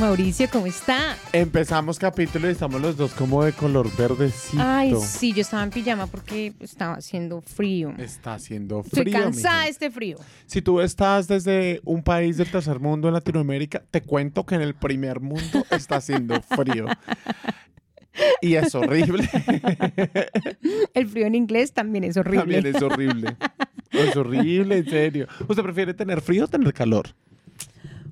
Mauricio, ¿cómo está? Empezamos capítulo y estamos los dos como de color verdecito. Ay, sí, yo estaba en pijama porque estaba haciendo frío. Está haciendo frío. Estoy cansada de este frío. Si tú estás desde un país del tercer mundo en Latinoamérica, te cuento que en el primer mundo está haciendo frío. Y es horrible. El frío en inglés también es horrible. También es horrible. Es horrible, en serio. ¿Usted prefiere tener frío o tener calor?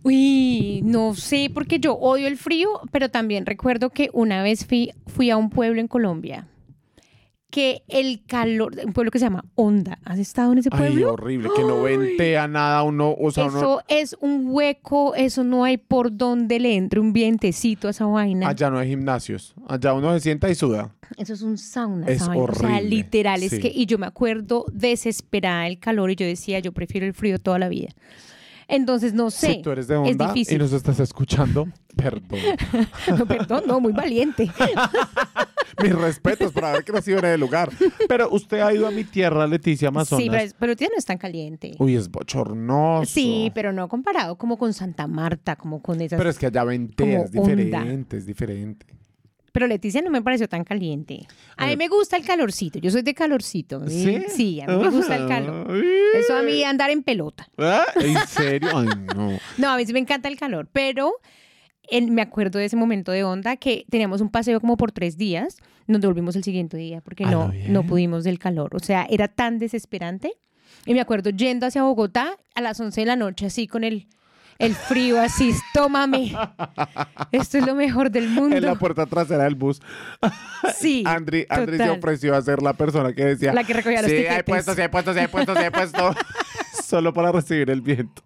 Uy, no sé, porque yo odio el frío, pero también recuerdo que una vez fui, fui a un pueblo en Colombia que el calor, un pueblo que se llama Onda. ¿Has estado en ese Ay, pueblo? horrible, que no ventea nada, uno, o sea, uno, Eso es un hueco, eso no hay por donde le entre un vientecito a esa vaina. allá no hay gimnasios, allá uno se sienta y suda. Eso es un sauna, Es esa vaina. O sea, horrible, literal, es que, y yo me acuerdo desesperada del calor y yo decía, yo prefiero el frío toda la vida. Entonces, no sé. Si tú eres de es onda y difícil. nos estás escuchando, perdón. No, perdón, no, muy valiente. Mis respetos por haber crecido en el lugar. Pero usted ha ido a mi tierra, Leticia Amazonas. Sí, pero, es- pero tía no es tan caliente. Uy, es bochornoso. Sí, pero no comparado como con Santa Marta, como con esas. Pero es que allá ventea, es como onda. diferente, es diferente. Leticia no me pareció tan caliente. A mí me gusta el calorcito. Yo soy de calorcito. ¿Sí? Sí, a mí me gusta el calor. Eso a mí andar en pelota. ¿Ah? ¿En serio? Ay, no. No, a mí sí me encanta el calor, pero en- me acuerdo de ese momento de onda que teníamos un paseo como por tres días, nos devolvimos el siguiente día porque no, bien. no pudimos del calor. O sea, era tan desesperante. Y me acuerdo yendo hacia Bogotá a las 11 de la noche, así con el, el frío, así, tómame. Esto es lo mejor del mundo. En la puerta trasera del bus. Sí. Andri, Andri se ofreció a ser la persona que decía. La que recogía los sí, hay tiquetes". puestos, sí hay puestos, sí hay puestos, sí hay puestos. Solo para recibir el viento.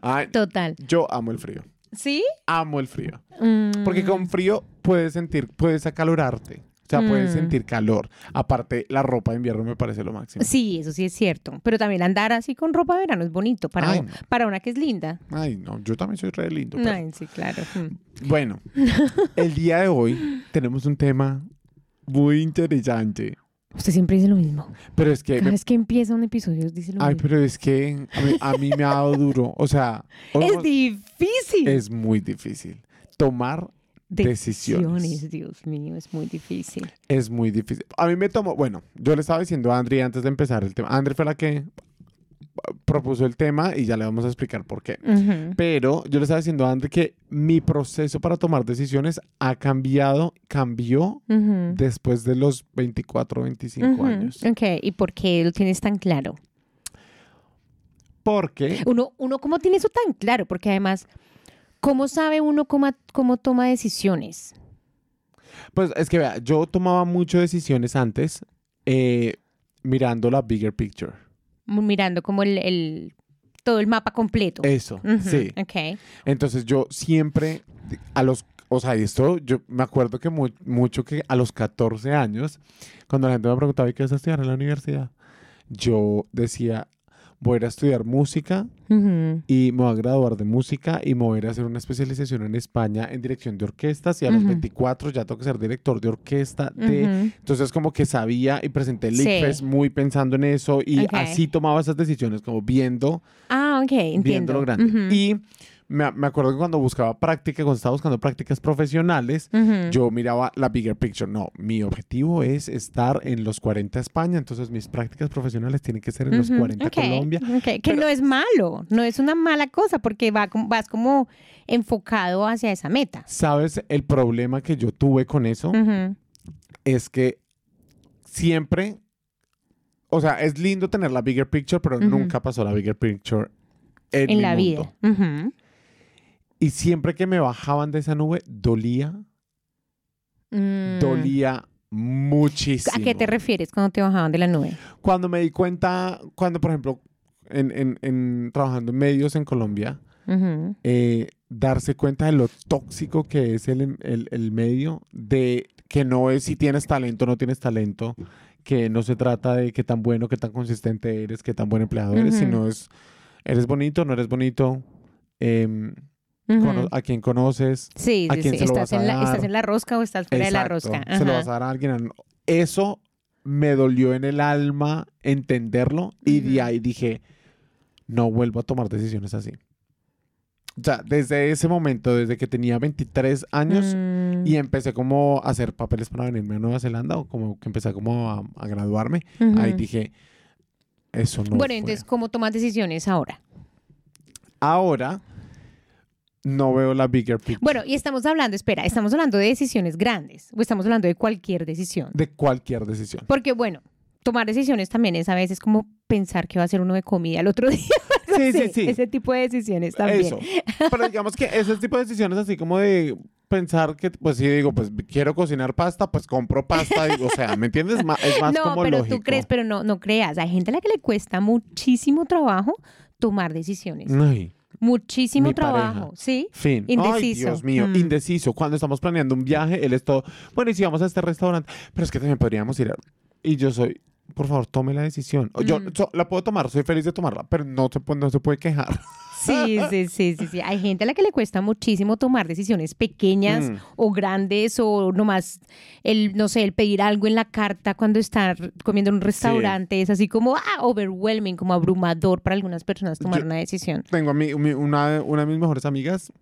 Ay, Total. yo amo el frío. ¿Sí? Amo el frío. Mm, Porque con frío puedes sentir, puedes acalorarte. O sea, puedes Mm. sentir calor. Aparte, la ropa de invierno me parece lo máximo. Sí, eso sí es cierto. Pero también andar así con ropa de verano es bonito para, Ay, no. para una que es linda. Ay, no, yo también soy re lindo. pero- Ay, sí, claro. Mm. Bueno, el día de hoy tenemos un tema muy interesante. Usted siempre dice lo mismo. Pero es que Cada me- vez que empieza un episodio dice lo Ay, mismo. pero es que a mí, a mí me ha dado duro. O sea, Es difícil. es muy difícil. Tomar decisiones. Dios mío, es muy difícil. es muy difícil. A mí me tomó, bueno, yo le estaba diciendo a Andri antes de empezar el tema. Andri fue la que propuso el tema y ya le vamos a explicar por qué. Pero yo le estaba diciendo a Andri que mi proceso para tomar decisiones ha cambiado, cambió después de los 24, 25 Ujú. años. Ok, ¿y por qué lo tienes tan claro? Porque Uno, uno ¿cómo tiene eso tan claro? Porque además, ¿cómo sabe uno cómo, cómo toma decisiones? Pues es que vea, yo tomaba muchas decisiones antes eh, mirando la bigger picture. Mirando como el, el- todo el mapa completo. Eso, sí. Ok. Entonces yo siempre, a los, o sea, esto yo me acuerdo que mu- mucho que a los 14 años, cuando la gente me preguntaba, ¿y qué vas a estudiar en la universidad? Yo decía, voy a ir a estudiar música y me voy a graduar de música y me voy a ir a hacer una especialización en España en dirección de orquestas y a los Ujú. 24 ya tengo que ser director de orquesta de. Entonces como que sabía y presenté el Sí. Muy pensando en eso y así tomaba esas decisiones como viendo, Ah, ok, viendo entiendo. lo grande. Y me, me acuerdo que cuando buscaba práctica, cuando estaba buscando prácticas profesionales, yo miraba la bigger picture. No, mi objetivo es estar en los 40 España, entonces mis prácticas profesionales tienen que ser en los Ujú, 40 ok, Colombia. Que no es malo, no es una mala cosa porque va, vas como enfocado hacia esa meta. ¿Sabes el problema que yo tuve con eso? Es que siempre, o sea, es lindo tener la bigger picture, pero nunca pasó la bigger picture en, En mi la mundo. vida. Ujú. Y siempre que me bajaban de esa nube, dolía, Mm. dolía muchísimo. ¿A qué te refieres cuando te bajaban de la nube? Cuando me di cuenta, cuando por ejemplo, en, en- en- trabajando en medios en Colombia, eh, darse cuenta de lo tóxico que es el, el- el medio, de que no es si tienes talento o no tienes talento, que no se trata de qué tan bueno, qué tan consistente eres, qué tan buen empleado eres, sino es, eres bonito, no eres bonito, em, Cono- a quién conoces, Sí, ¿a sí, quién sí. se lo ¿Estás, vas a en la, dar? ¿Estás en la rosca o estás fuera de la Exacto, rosca? se lo Ajá. vas a dar a alguien. Eso me dolió en el alma entenderlo y de Ujú. ahí dije, no vuelvo a tomar decisiones así. O sea, desde ese momento, desde que tenía 23 años Mm, y empecé como a hacer papeles para venirme a Nueva Zelanda o como que empecé como a, a graduarme, ujú. ahí dije, eso no bueno, fue". entonces, ¿cómo tomas decisiones ahora? Ahora no veo la bigger picture Bueno, y estamos hablando, espera, estamos hablando de decisiones grandes o estamos hablando de cualquier decisión. de cualquier decisión. Porque, bueno, tomar decisiones también es a veces como pensar que va a hacer uno de comida el otro día. Sí, sí, sí. Ese tipo de decisiones también. Eso. Pero digamos que ese tipo de decisiones así como de pensar que, pues sí, digo, pues quiero cocinar pasta, pues compro pasta. y, o sea, ¿me entiendes? Es más no, como pero lógico. tú crees, pero no, no creas. Hay gente a la que le cuesta muchísimo trabajo tomar decisiones. Ay, Muchísimo Mi pareja. trabajo, ¿sí? fin. Ay, Indeciso. Dios mío, Mm. indeciso. Cuando estamos planeando un viaje, él es todo, bueno, y si vamos a este restaurante, pero es que también podríamos ir a... Y yo soy, por favor, tome la decisión. Yo Mm. so- la puedo tomar, soy feliz de tomarla, pero no se, puede- no se puede quejar. Sí, sí, sí, sí, sí. Hay gente a la que le cuesta muchísimo tomar decisiones pequeñas Mm. o grandes o nomás el, no sé, el pedir algo en la carta cuando está comiendo en un restaurante es así como ah, overwhelming, como abrumador para algunas personas tomar Yo- una decisión. Tengo a mí, una, una de mis mejores amigas,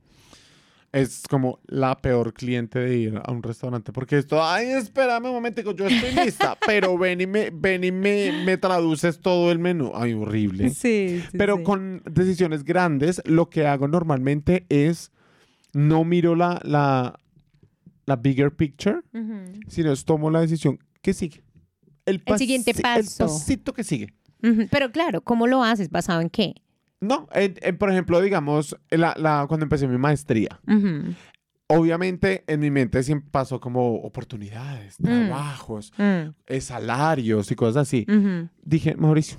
es como la peor cliente de ir a un restaurante porque esto, ay, espérame un momentico, yo estoy lista, pero ven y me, ven y me, me traduces todo el menú. Ay, horrible. Sí, sí, Pero sí. con decisiones grandes, lo que hago normalmente es no miro la, la, la bigger picture, sino es tomo la decisión que sigue. El, El siguiente paso. El pasito que sigue. Pero claro, ¿cómo lo haces? ¿Basado en qué? No, en- en, por ejemplo, digamos, la, la- cuando empecé mi maestría, obviamente en mi mente siempre pasó como oportunidades, Mm. trabajos, Mm, eh, salarios y cosas así. Dije, Mauricio,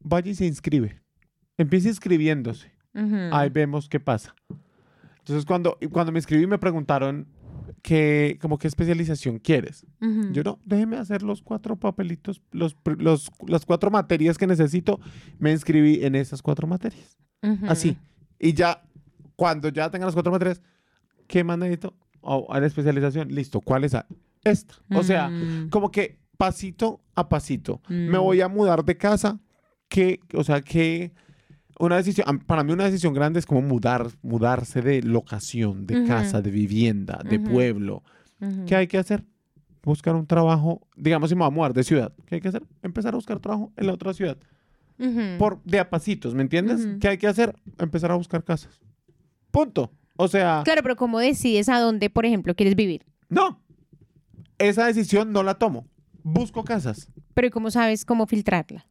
vaya y se inscribe. Empiece inscribiéndose. Ahí vemos qué pasa. Entonces, cuando, cuando me inscribí, me preguntaron que, como qué especialización quieres. Yo no, déjeme hacer los cuatro papelitos, los, los, las cuatro materias que necesito. Me inscribí en esas cuatro materias. Así. Y ya, cuando ya tenga las cuatro materias, ¿qué más necesito? Oh, a la especialización, listo. ¿Cuál es? Esta. O sea, Mm. como que pasito a pasito. Me Mm. voy a mudar de casa. Que, o sea, que una decisión, para mí una decisión grande es como mudar, mudarse de locación, de casa, de vivienda, de pueblo. ¿Qué hay que hacer? Buscar un trabajo, digamos si me voy a mudar de ciudad. ¿Qué hay que hacer? Empezar a buscar trabajo en la otra ciudad. Por de a pasitos, ¿me entiendes? ¿Qué hay que hacer? Empezar a buscar casas. Punto. O sea, Claro, pero ¿cómo decides a dónde, por ejemplo, quieres vivir? no. Esa decisión no la tomo. Busco casas. Pero ¿y ¿cómo sabes cómo filtrarlas?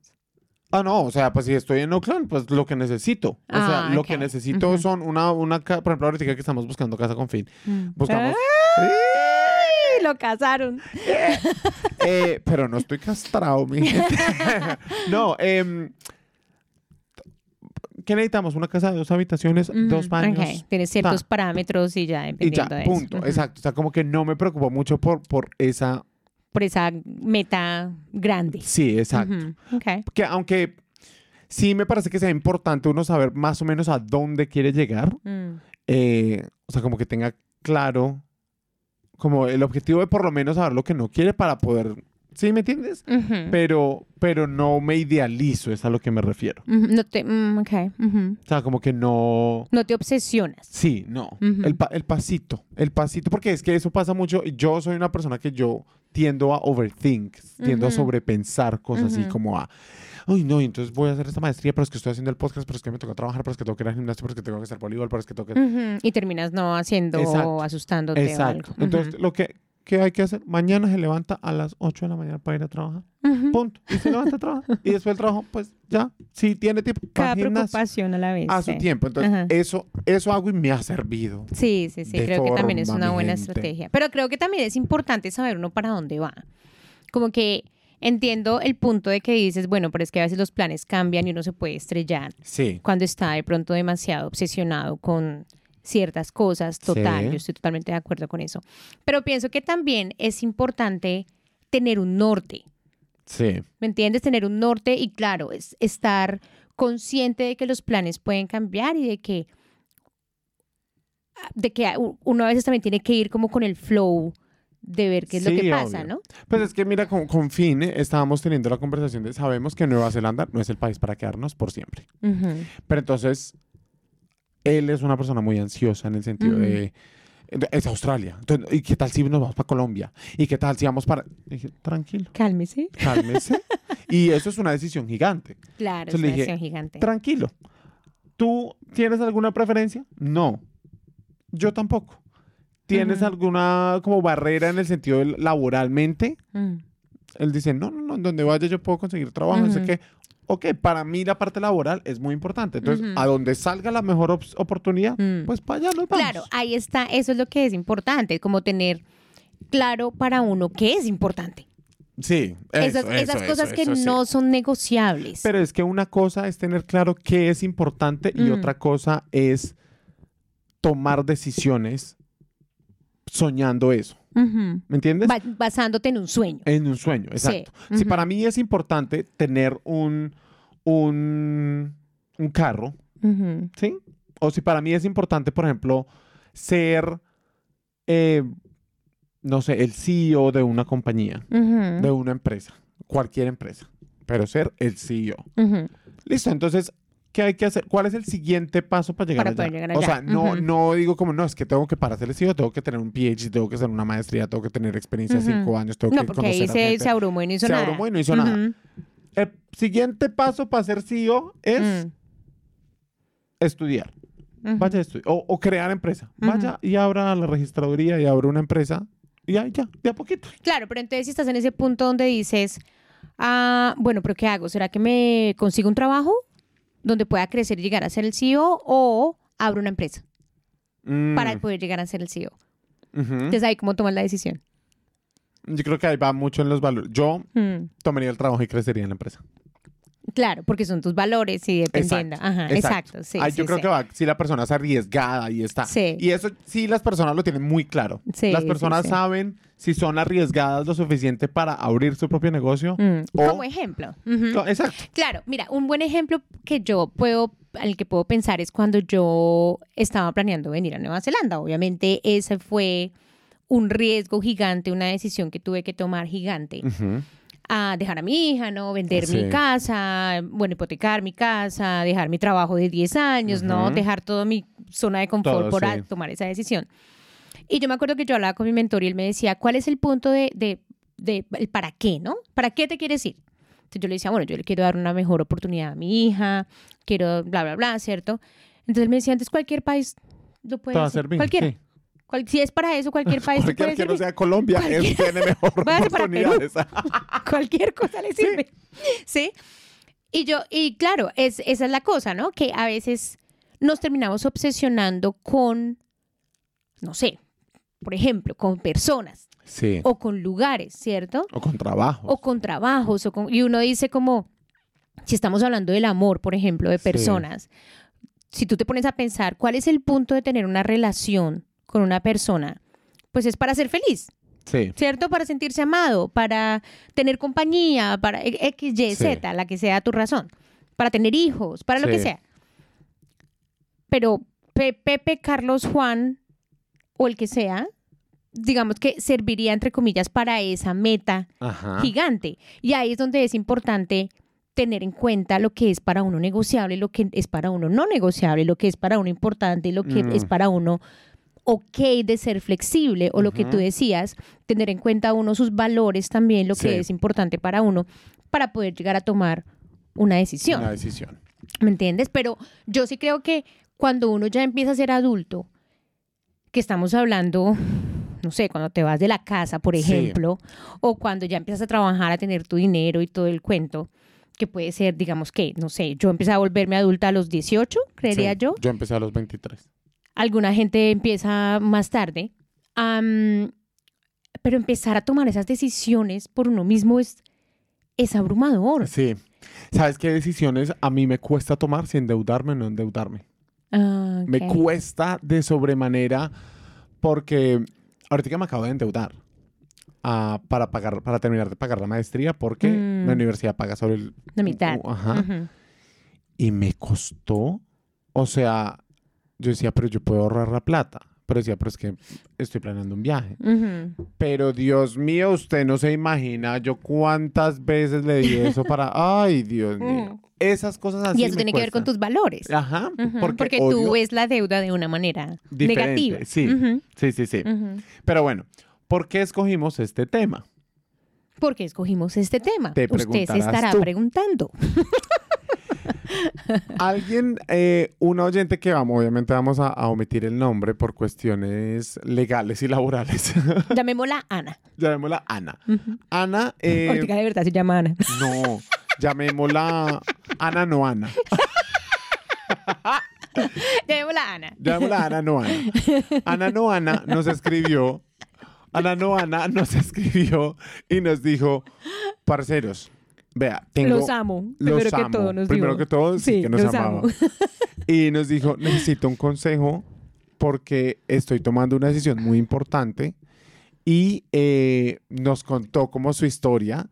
Ah, no, o sea, pues si estoy en Oakland, pues lo que necesito. O sea, Ah, lo que necesito son una, una, por ejemplo, ahorita que estamos buscando casa con fin. Buscamos. ¡Ay! Lo casaron. Eh, pero no estoy castrado, mi gente. no, em, ¿qué necesitamos? Una casa de dos habitaciones, dos Ujú, baños. ok. Tienes ciertos parámetros y ya Y dependiendo ya, de eso. punto. Ujú. Exacto. O sea, como que no me preocupo mucho por, por esa. Por esa meta grande. Sí, exacto. Ok. Que aunque sí me parece que sea importante uno saber más o menos a dónde quiere llegar. Mm. eh, o sea, como que tenga claro como el objetivo de por lo menos saber lo que no quiere para poder, ¿sí me entiendes? Pero, pero no me idealizo, es a lo que me refiero. No te, mm, ok, ujú. O sea, como que no... No te obsesionas. Sí, no. El, pa- el pasito, el pasito, porque es que eso pasa mucho. Yo soy una persona que yo tiendo a overthink, tiendo a sobrepensar cosas así como a, uy, no, entonces voy a hacer esta maestría, pero es que estoy haciendo el podcast, pero es que me toca trabajar, pero es que tengo que ir al gimnasio, pero es que tengo que hacer voleibol, pero es que tengo que... Y terminas no haciendo Exacto. o asustándote Exacto. o algo. Entonces, lo que, que hay que hacer, mañana se levanta a las 8 de la mañana para ir a trabajar. Ujú. Ujú. Punto. Y se levanta a trabajar. Y después del trabajo, pues ya, si tiene tiempo, Cada preocupación a la vez. a su tiempo. Entonces, Ajá. eso, eso hago y me ha servido. Sí, sí, sí, creo que también es una buena estrategia. Pero creo que también es importante saber uno para dónde va. Como que entiendo el punto de que dices, bueno, pero es que a veces los planes cambian y uno se puede estrellar Sí. cuando está de pronto demasiado obsesionado con ciertas cosas, total, Sí. yo estoy totalmente de acuerdo con eso. Pero pienso que también es importante tener un norte, Sí. ¿me entiendes? Tener un norte y claro, es estar consciente de que los planes pueden cambiar y de que de que uno a veces también tiene que ir como con el flow de ver qué es lo que pasa, obvio. ¿no? Pues es que mira, con, con Fine estábamos teniendo la conversación de sabemos que Nueva Zelanda no es el país para quedarnos por siempre. Pero entonces, él es una persona muy ansiosa en el sentido de, de- Es Australia. Entonces, ¿Y qué tal si nos vamos para Colombia? ¿Y qué tal si vamos para...? Dije, tranquilo, Cálmese. cálmese. y eso es una decisión gigante. Claro, es una dije, decisión gigante. Tranquilo. ¿Tú tienes alguna preferencia? No. Yo tampoco. ¿Tienes alguna como barrera en el sentido de laboralmente? Mm. Él dice, no, no, no, en donde vaya yo puedo conseguir trabajo, no sé qué. Ok, para mí la parte laboral es muy importante. Entonces, a donde salga la mejor op- oportunidad, Mm. pues para allá nos vamos. Claro, ahí está, eso es lo que es importante, como tener claro para uno qué es importante. Sí, eso, esas eso, esas eso, cosas que sí. no son negociables. Pero es que una cosa es tener claro qué es importante y Mm. otra cosa es tomar decisiones soñando eso. ¿Me entiendes? Ba- basándote en un sueño. En un sueño, exacto. Si ujú. para mí es importante tener un, un, un carro. ¿sí? O si para mí es importante, por ejemplo, ser, eh, no sé, el CEO de una compañía, de una empresa, cualquier empresa, pero ser el CEO. Listo, entonces, ¿qué hay que hacer? ¿Cuál es el siguiente paso para llegar Para allá? poder llegar O sea, no, no digo como, no, es que tengo que para ser el CEO, tengo que tener un PhD, tengo que hacer una maestría, tengo que tener experiencia de cinco años, tengo No, que conocer ahí a se, gente. se abrumó y no hizo Se nada. abrumó y no hizo nada. Siguiente paso para ser CEO es Mm. estudiar. Vaya a estudiar. O, o crear empresa. Vaya y abra la registraduría y abra una empresa. Y ahí ya, de a poquito. Claro, pero entonces si estás en ese punto donde dices, ah, bueno, pero ¿qué hago? ¿Será que me consigo un trabajo donde pueda crecer y llegar a ser el CEO o abro una empresa Mm, para poder llegar a ser el CEO? Entonces ahí cómo tomas la decisión. Yo creo que ahí va mucho en los valores. Yo Mm. tomaría el trabajo y crecería en la empresa. Claro, porque son tus valores y dependiendo. Exacto, Ajá, exacto. exacto. sí, yo creo que va, si la persona es arriesgada y está. Sí. Y eso sí las personas lo tienen muy claro. Sí, las personas saben si son arriesgadas lo suficiente para abrir su propio negocio. Mm, o- Como ejemplo. Exacto. Claro, mira, un buen ejemplo que yo puedo, al que puedo pensar es cuando yo estaba planeando venir a Nueva Zelanda. Obviamente ese fue un riesgo gigante, una decisión que tuve que tomar gigante. A dejar a mi hija, ¿no? Vender Sí. mi casa, bueno, hipotecar mi casa, dejar mi trabajo de 10 años, ¿no? Ujú. Dejar toda mi zona de confort Todo, por sí. tomar esa decisión. Y yo me acuerdo que yo hablaba con mi mentor y él me decía, ¿cuál es el punto de, de, de para qué, no? ¿Para qué te quieres ir? Entonces yo le decía, bueno, yo le quiero dar una mejor oportunidad a mi hija, quiero bla, bla, bla, ¿cierto? Entonces él me decía, antes cualquier país lo puede hacer. Cualquiera. sí. Cual- si es para eso, cualquier país puede que no sea Colombia, él Cualquier- tiene mejor oportunidades. cualquier cosa le sirve. Sí. Y yo, y claro, es, esa es la cosa, ¿no? Que a veces nos terminamos obsesionando con, no sé, por ejemplo, con personas Sí. o con lugares, ¿cierto? O con trabajo. O con trabajos, o con, y uno dice como, si estamos hablando del amor, por ejemplo, de Sí. personas, si tú te pones a pensar, ¿cuál es el punto de tener una relación con una persona? Pues es para ser feliz, Sí. ¿cierto? Para sentirse amado, para tener compañía, para e- X, Y, Sí. Z, la que sea tu razón, para tener hijos, para lo que sea. Pero Pe- Pepe, Carlos, Juan o el que sea, digamos que serviría, entre comillas, para esa meta Ajá. gigante. Y ahí es donde es importante tener en cuenta lo que es para uno negociable, lo que es para uno no negociable, lo que es para uno importante y lo que Mm. es para uno ok de ser flexible o lo que tú decías, tener en cuenta uno sus valores también, lo que es importante para uno, para poder llegar a tomar una decisión. Una decisión. ¿Me entiendes? Pero yo sí creo que cuando uno ya empieza a ser adulto, que estamos hablando, no sé, cuando te vas de la casa, por Sí. ejemplo, o cuando ya empiezas a trabajar, a tener tu dinero y todo el cuento, que puede ser, digamos que, no sé, yo empecé a volverme adulta a los 18, creería Sí. yo. Yo empecé a los 23. Alguna gente empieza más tarde. Pero empezar a tomar esas decisiones por uno mismo es, es abrumador. Sí. ¿Sabes qué decisiones a mí me cuesta tomar si endeudarme o no endeudarme? Ah, Me cuesta de sobremanera porque ahorita que me acabo de endeudar ah, para pagar, para terminar de pagar la maestría porque Mm. la universidad paga sobre el... La mitad. Uh, ajá. Y me costó, o sea, yo decía, pero yo puedo ahorrar la plata. Pero decía, pero es que estoy planeando un viaje. Pero Dios mío, usted no se imagina yo cuántas veces le di eso para... Ay, Dios mío. Esas cosas así y eso me tiene que ver con tus valores. Ajá, porque, tú ves la deuda de una manera Diferente, negativa. sí. Sí, sí, sí. Pero bueno, ¿por qué escogimos este tema? ¿Por qué escogimos este tema? Te Usted se estará tú. preguntando. Alguien, eh, un oyente que vamos, obviamente vamos a, a omitir el nombre por cuestiones legales y laborales. Llamémosla Ana. Llamémosla Ana. Ana, eh, de verdad se llama Ana. no, llamémosla Ana no Ana. Llamémosla Ana. Llamémosla Ana no Ana. Ana no Ana nos escribió, Ana no Ana nos escribió y nos dijo, parceros, vea, tengo... Los amo. Los Primero que amo. todo nos Primero dijo. que todo, sí, Sí, que nos amaba. amo. Y nos dijo, necesito un consejo porque estoy tomando una decisión muy importante. Y eh, nos contó como su historia.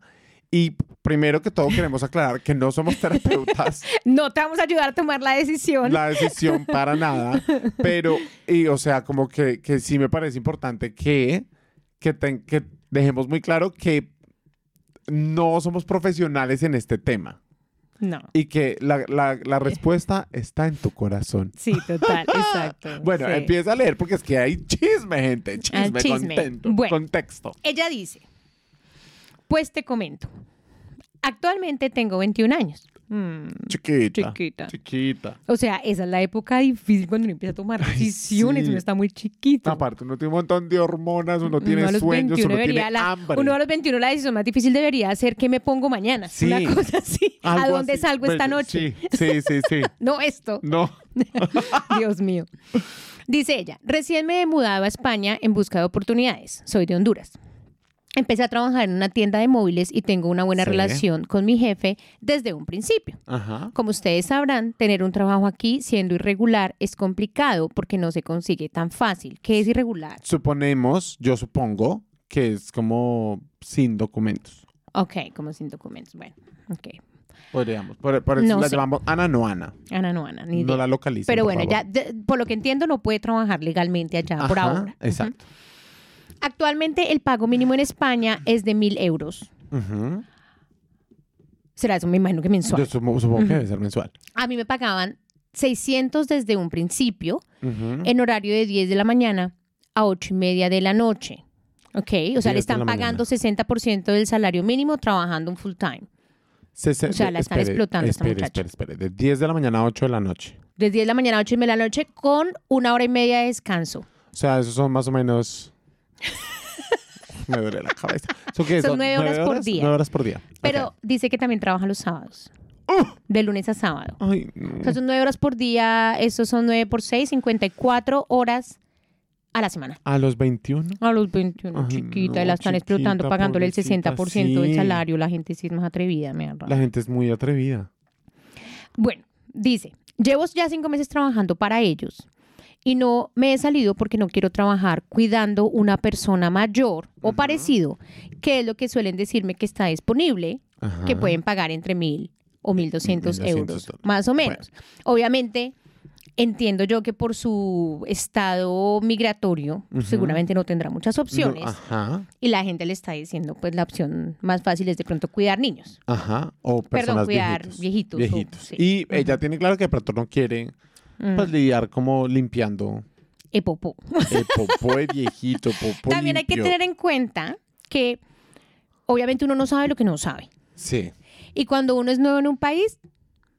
Y primero que todo queremos aclarar que no somos terapeutas, No te vamos a ayudar a tomar la decisión. la decisión para nada, pero, y o sea, como que, que sí me parece importante que, que, ten- que dejemos muy claro que no somos profesionales en este tema. No. Y que la, la- la respuesta está en tu corazón. Sí, total, exacto. Bueno, sí. empieza a leer porque es que hay chisme, gente. Chisme, Ah, chisme. contento, Bueno. contexto. Ella dice, pues te comento. Actualmente tengo 21 años. Mm, Chiquita. chiquita. Chiquita. O sea, esa es la época difícil cuando uno empieza a tomar decisiones, sí. uno está muy chiquito. Aparte, uno tiene un montón de hormonas, uno Uno tiene los sueños, 21 uno tiene la- hambre. Uno a los 21 la decisión más difícil debería ser qué me pongo mañana. Sí. Una cosa así. ¿A dónde así. salgo esta noche? Sí, sí, sí, sí. No esto. No. Dios mío. Dice ella, recién me he mudado a España en busca de oportunidades. Soy de Honduras. Empecé a trabajar en una tienda de móviles y tengo una buena Sí. relación con mi jefe desde un principio. Ajá. Como ustedes sabrán, tener un trabajo aquí siendo irregular es complicado porque no se consigue tan fácil. ¿Qué es irregular? Suponemos, yo supongo, que es como sin documentos. Ok, como sin documentos. Bueno, ok. Podríamos. Por, por eso No la sé. llamamos Ana no Ana. Ana no, Ana, ni No idea. la localicen, Pero bueno, ya de- por lo que entiendo no puede trabajar legalmente allá por ahora. Exacto. Actualmente el pago mínimo en España es de mil euros. Será eso, me imagino que mensual. Yo supongo, supongo que debe ser mensual. A mí me pagaban 600 desde un principio, en horario de 10 de la mañana a 8 y media de la noche. Ok, o sea, 10 de le están pagando 60% del salario mínimo trabajando un full time. O sea, la están explotando esta espere, muchacha. espere, espere. De 10 de la mañana a 8 de la noche. De 10 de la mañana a 8 y media de la noche con una hora y media de descanso. O sea, esos son más o menos... Me duele la cabeza. ¿Eso qué Son nueve horas por día. 9 horas por día. Pero dice que también trabaja los sábados. ¡Uh! De lunes a sábado. Ay, no. O sea, son 9 horas por día, esos son 9 por 6, 54 horas a la semana. A los 21. A los 21, Ay, chiquita, y no, la están explotando, pagándole el pobrecita, 60% del sí. salario. La gente sí es más atrevida, me. La gente es muy atrevida. Bueno, dice, llevo ya cinco meses trabajando para ellos y no me he salido porque no quiero trabajar cuidando una persona mayor o parecido, que es lo que suelen decirme que está disponible, que pueden pagar entre mil o mil doscientos 1.200 euros, dólares. más o menos. Obviamente, entiendo yo que por su estado migratorio, seguramente no tendrá muchas opciones No, ajá, y la gente le está diciendo, pues la opción más fácil es de pronto cuidar niños. ajá. O Perdón, personas cuidar viejitos. viejitos o- Viejitos. sí. Y ella tiene claro que de pronto no quiere Mm. pues, lidiar como limpiando Eh, popó. el popó de viejito, popó También hay que tener en cuenta que obviamente uno no sabe lo que no sabe. Sí, Y cuando uno es nuevo en un país,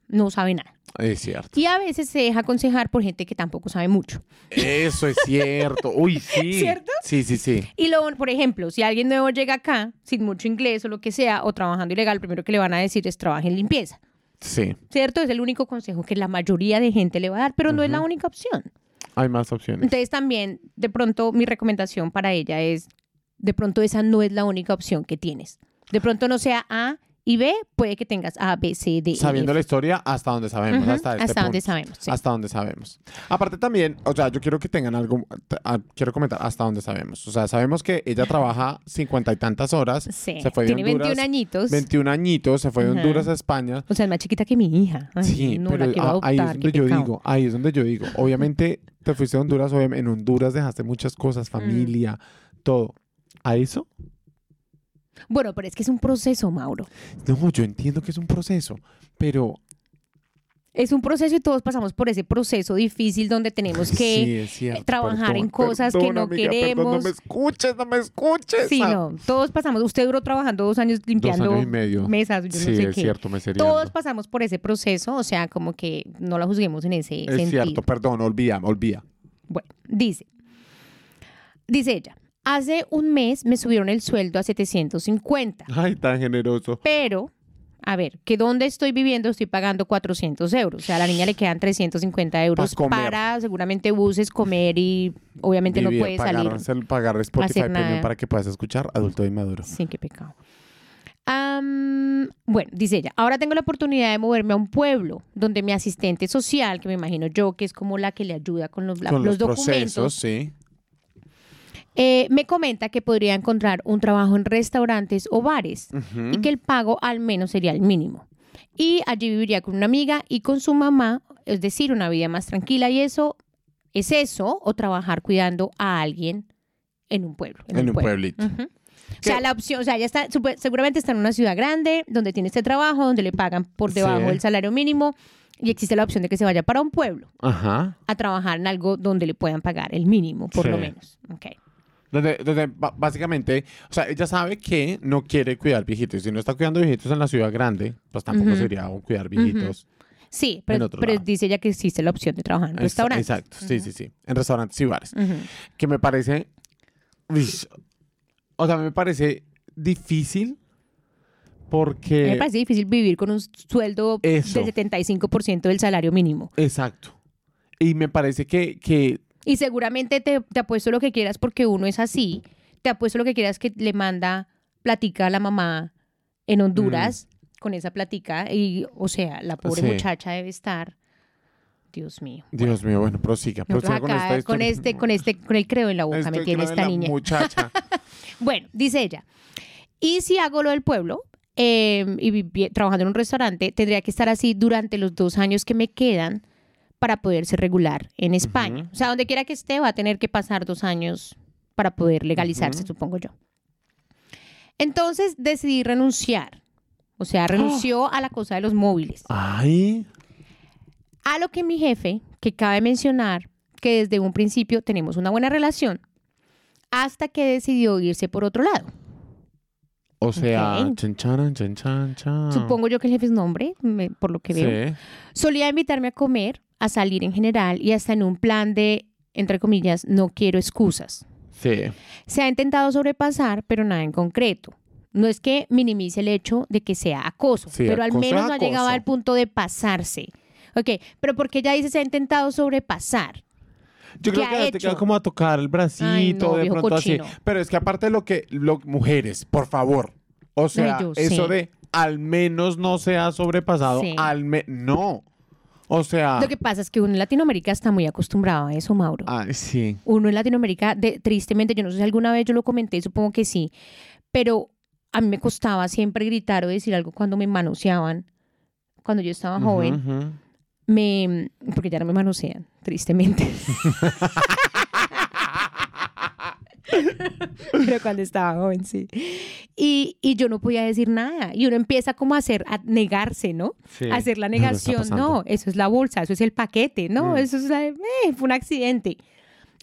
no sabe nada. es cierto. Y a veces se deja aconsejar por gente que tampoco sabe mucho. Eso es cierto. Uy, sí. ¿Cierto? Sí, sí, sí. Y luego, por ejemplo, si alguien nuevo llega acá sin mucho inglés o lo que sea, o trabajando ilegal, lo primero que le van a decir es trabaje en limpieza. Sí. ¿Cierto? Es el único consejo que la mayoría de gente le va a dar, pero no es la única opción. Hay más opciones. Entonces también, de pronto, mi recomendación para ella es, de pronto esa no es la única opción que tienes. De pronto no sea A y B, puede que tengas A, B, C, D. y Sabiendo F. la historia hasta donde sabemos, Ujú, hasta este hasta donde punto. sabemos. sí. Hasta donde sabemos. Aparte también, o sea, yo quiero que tengan algo, ah, quiero comentar hasta donde sabemos. O sea, sabemos que ella trabaja cincuenta y tantas horas, Sí. se fue de Tiene Honduras, 21 añitos. 21 añitos, se fue de. Honduras a España. O sea, es más chiquita que mi hija. Ay, Sí, no, pero a- ahí es adoptar, donde yo pecado. digo, ahí es donde yo digo, obviamente te fuiste a Honduras, obviamente en Honduras dejaste muchas cosas, Mm. familia, todo. ¿A eso? Bueno, pero es que es un proceso, Mauro. No, yo entiendo que es un proceso, pero Es un proceso y todos pasamos por ese proceso difícil donde tenemos que... es cierto, trabajar en cosas que no amiga, perdón, queremos. no me escuches, no me escuches. Sí, ah. no, todos pasamos. Usted duró trabajando dos años Dos limpiando años y medio. mesas, yo sí, no sé es qué. cierto, me sería. Todos pasamos por ese proceso, o sea, como que no la juzguemos en ese Es sentido. cierto, perdón, olvida, olvida. Bueno, dice, dice ella, hace un mes me subieron el sueldo a 750, Ay, tan generoso. pero, a ver, que donde estoy viviendo estoy pagando 400 euros, o sea, a la niña le quedan 350 euros para seguramente buses, comer y obviamente Vivir, no puede salir. pagar, pagar Spotify Premium para que puedas escuchar Adulto y Maduro. Sí, qué pecado. Am, bueno, dice ella, ahora tengo la oportunidad de moverme a un pueblo donde mi asistente social, que me imagino yo que es como la que le ayuda con los, Con los los, documentos, procesos, sí. Eh, me comenta que podría encontrar un trabajo en restaurantes o bares Ujú. y que el pago al menos sería el mínimo. Y allí viviría con una amiga y con su mamá, es decir, una vida más tranquila y eso es eso o trabajar cuidando a alguien en un pueblo. En un pueblo. pueblito. O sea, la opción, o sea, ya está, seguramente está en una ciudad grande donde tiene este trabajo, donde le pagan por debajo Sí. del salario mínimo y existe la opción de que se vaya para un pueblo Ajá. a trabajar en algo donde le puedan pagar el mínimo, por lo menos. Ok. Donde, donde básicamente, o sea, ella sabe que no quiere cuidar viejitos. Si no está cuidando viejitos en la ciudad grande, pues tampoco Ujú. sería un cuidar viejitos. Sí, En pero, otro pero lado. dice ella que existe la opción de trabajar en restaurantes. Exacto, sí, sí, sí. En restaurantes y bares. Que me parece. o sea, me parece difícil porque. Me parece difícil vivir con un sueldo Eso. del 75% del salario mínimo. Exacto. Y me parece que, que Y seguramente te, te apuesto lo que quieras porque uno es así. Te apuesto lo que quieras que le manda platica a la mamá en Honduras con esa platica. Y, o sea, la pobre Mm. Sí. muchacha debe estar. Dios mío. Dios mío, bueno, prosiga. Prosiga con esta con, este, con este, con el creo en la boca me tiene esta niña. Muchacha. Bueno, dice ella, y si hago lo del pueblo eh, y trabajando en un restaurante, tendría que estar así durante los dos años que me quedan para poder ser regular en España. O sea, donde quiera que esté, va a tener que pasar dos años para poder legalizarse, supongo yo. Entonces decidí renunciar. O sea, renunció a la cosa de los móviles. Ay. A lo que mi jefe, que cabe mencionar que desde un principio tenemos una buena relación, hasta que decidió irse por otro lado. O sea, Ok. chan. Supongo yo que el jefe es nombre, me- por lo que veo. Sí. Solía invitarme a comer, a salir en general y hasta en un plan de, entre comillas, no quiero excusas. Sí. Se ha intentado sobrepasar, pero nada en concreto. No es que minimice el hecho de que sea acoso, Sí, pero al menos no ha llegado al punto de pasarse. Ok, pero porque ella dice se ha intentado sobrepasar. Yo ¿Qué creo que te queda como a tocar el bracito Ay, no, de pronto cochino. así. Pero es que aparte de lo que, lo, mujeres, por favor. O sea, yo eso de al menos no se ha sobrepasado, Sí. al me no. O sea, Lo que pasa es que uno en Latinoamérica está muy acostumbrado a eso, Mauro. ay, sí. uno en Latinoamérica, de- tristemente, yo no sé si alguna vez yo lo comenté, supongo que sí, pero a mí me costaba siempre gritar o decir algo cuando me manoseaban, cuando yo estaba joven, me, porque ya no me manosean, tristemente. pero cuando estaba joven, sí. Y, y yo no podía decir nada. Y uno empieza como a hacer, a negarse, ¿no? Sí, A hacer la negación. No, eso es la bolsa, eso es el paquete, no, Mm. eso es la, eh, fue un accidente.